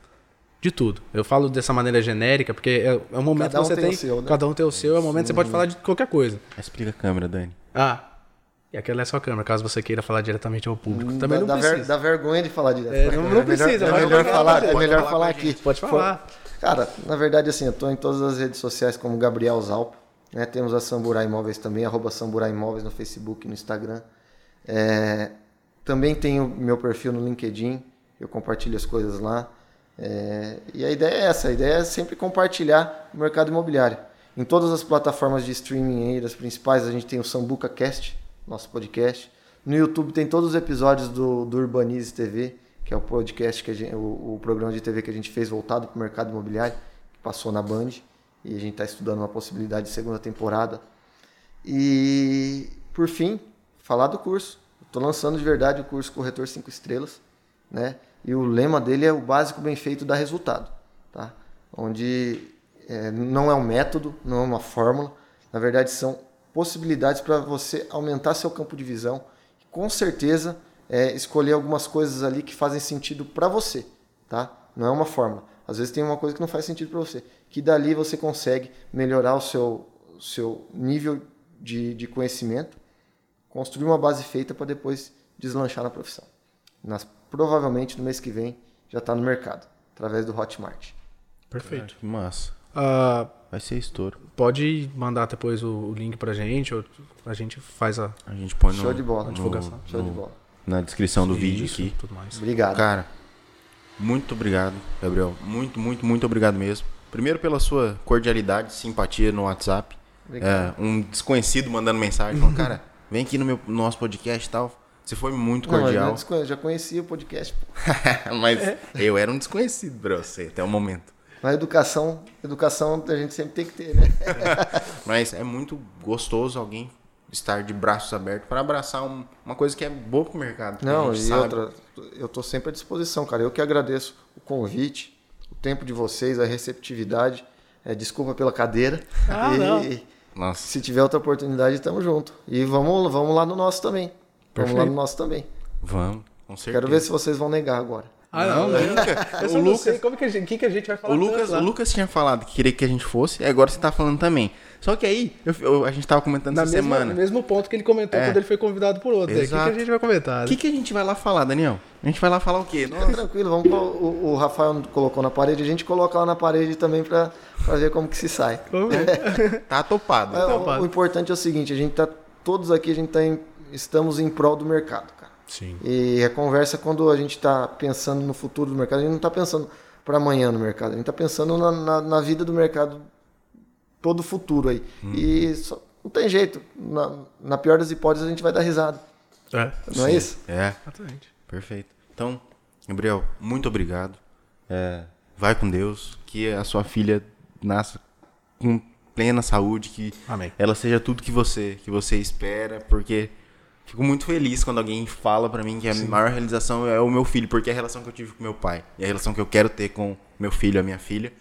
De tudo. Eu falo dessa maneira genérica, porque é, é um momento Cada um que você tem o tem. seu, né? Cada um tem o seu, é um momento que você pode falar de qualquer coisa. Explica a câmera, Dani. Ah. E aquela é sua câmera, caso você queira falar diretamente ao público. Também dá, não dá ver- precisa. dá vergonha de falar direto. É, não- câmera. não É melhor- precisa, É melhor falar, é melhor falar falar a aqui. Pode falar. Cara, na verdade, assim, eu tô em todas as redes sociais como Gabriel Zalpo. Né? Temos a Samburai Imóveis também, arroba Samburai Imóveis no Facebook e no Instagram. É, também tenho meu perfil no LinkedIn, eu compartilho as coisas lá. É, e a ideia é essa, a ideia é sempre compartilhar o mercado imobiliário. Em todas as plataformas de streaming aí, das principais, a gente tem o Sambuca Cast, nosso podcast. No YouTube tem todos os episódios do, do Urbanize TV, que é o podcast, que gente- o, o programa de TV que a gente fez voltado para o mercado imobiliário, que passou na Band. E a gente está estudando uma possibilidade de segunda temporada. E, por fim, falar do curso. Estou lançando de verdade o curso Corretor 5 Estrelas, né? E o lema dele é o básico bem feito dá resultado, tá? Onde é, não é um método, não é uma fórmula, na verdade são possibilidades para você aumentar seu campo de visão e com certeza é, escolher algumas coisas ali que fazem sentido para você, tá? Não é uma fórmula. Às vezes tem uma coisa que não faz sentido para você, que dali você consegue melhorar o seu, o seu nível de, de conhecimento construir uma base feita para depois deslanchar na profissão. Nas, provavelmente no mês que vem já está no mercado, através do Hotmart. Perfeito. Que massa. Ah, Vai ser estouro. pode mandar depois o, o link pra gente, ou a gente faz a A gente põe no, Show de bola. no- divulgação. Show de no- bola. na descrição do vídeo Isso, aqui. tudo mais. Obrigado. Cara, muito obrigado, Gabriel. Muito, muito, muito obrigado mesmo. Primeiro pela sua cordialidade, simpatia no WhatsApp. Obrigado. É, um desconhecido mandando mensagem, falando, [laughs] cara, vem aqui no meu no nosso podcast e tal. Você foi muito Não, mas eu cordial. já conhecia o podcast. [laughs] Mas eu era um desconhecido pra você até o momento. Na educação, educação a gente sempre tem que ter, né? [laughs] Mas é muito gostoso alguém estar de braços abertos para abraçar um- uma coisa que é boa pro mercado. que a Não, e sabe. outra, eu tô sempre à disposição, cara. Eu que agradeço o convite, o tempo de vocês, a receptividade. É, desculpa pela cadeira. Ah, e não. Nossa, se tiver outra oportunidade, tamo junto. E vamos, vamos lá no nosso também. Vamos lá Perfeito. no nosso também. vamos, com certeza. Quero ver se vocês vão negar agora. Ah, não, Não, eu nunca. [laughs] O Lucas- como que a gente, que que a gente vai falar. O Lucas, lá. o Lucas tinha falado que queria que a gente fosse, e agora você tá falando também. Só que aí, eu- eu- a gente tava comentando Na essa mesma, semana. no mesmo ponto que ele comentou É. quando ele foi convidado por outro. O que, que a gente vai comentar? O né? que, que a gente vai lá falar, Daniel? A gente vai lá falar o quê? Tranquilo, vamos o, o Rafael colocou na parede, a gente coloca lá na parede também pra, pra ver como que se sai. [laughs] Tá topado. Mas o- Topado. o, importante é o seguinte, a gente tá todos aqui, a gente tá em- estamos em prol do mercado, cara. Sim. E a conversa quando a gente está pensando no futuro do mercado, a gente não está pensando para amanhã no mercado, a gente está pensando na, na, na vida do mercado todo o futuro aí. E só- não tem jeito, na, na pior das hipóteses a gente vai dar risada, É. não é isso? É, Exatamente. perfeito. Então, Gabriel, muito obrigado. É, vai com Deus. Que a sua filha nasça com plena saúde, que Amém. ela seja tudo que você que você espera, porque fico muito feliz quando alguém fala pra mim que a maior realização é o meu filho, porque é a relação que eu tive com meu pai e a relação que eu quero ter com meu filho, a minha filha.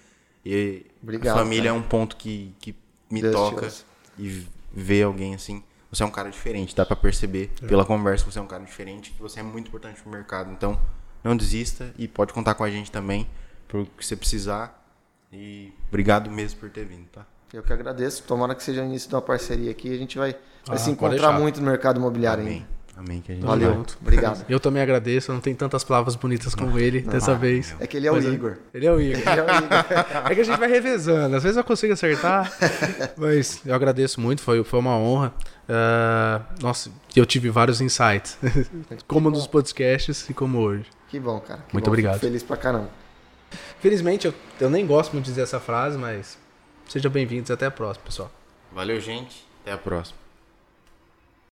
E Obrigado, a família cara. é um ponto que, que me Deus toca e ver alguém assim. Você é um cara diferente, dá pra perceber pela conversa que você é um cara diferente, que você é muito importante pro mercado. Então, não desista e pode contar com a gente também pro que você precisar. E obrigado mesmo por ter vindo, tá? Eu que agradeço, tomara que seja o início de uma parceria aqui, a gente vai, vai Ah, se encontrar muito no mercado imobiliário Amém. ainda. Amém que a gente Valeu, vai. obrigado. Eu também agradeço, não tenho tantas palavras bonitas como ele dessa vez. É que ele é o Mas, Igor. Ele é o Igor. [laughs] Ele é o Igor. É que a gente vai revezando. Às vezes eu consigo acertar. [laughs] Mas eu agradeço muito, foi, foi uma honra. Ah, nossa, eu tive vários insights. [laughs] como nos podcasts e como hoje. Que bom, cara. que Muito bom, obrigado. Fico feliz pra caramba. Felizmente, eu, eu nem gosto muito de dizer essa frase, mas sejam bem-vindos. Até a próxima, pessoal. Valeu, gente. Até a próxima.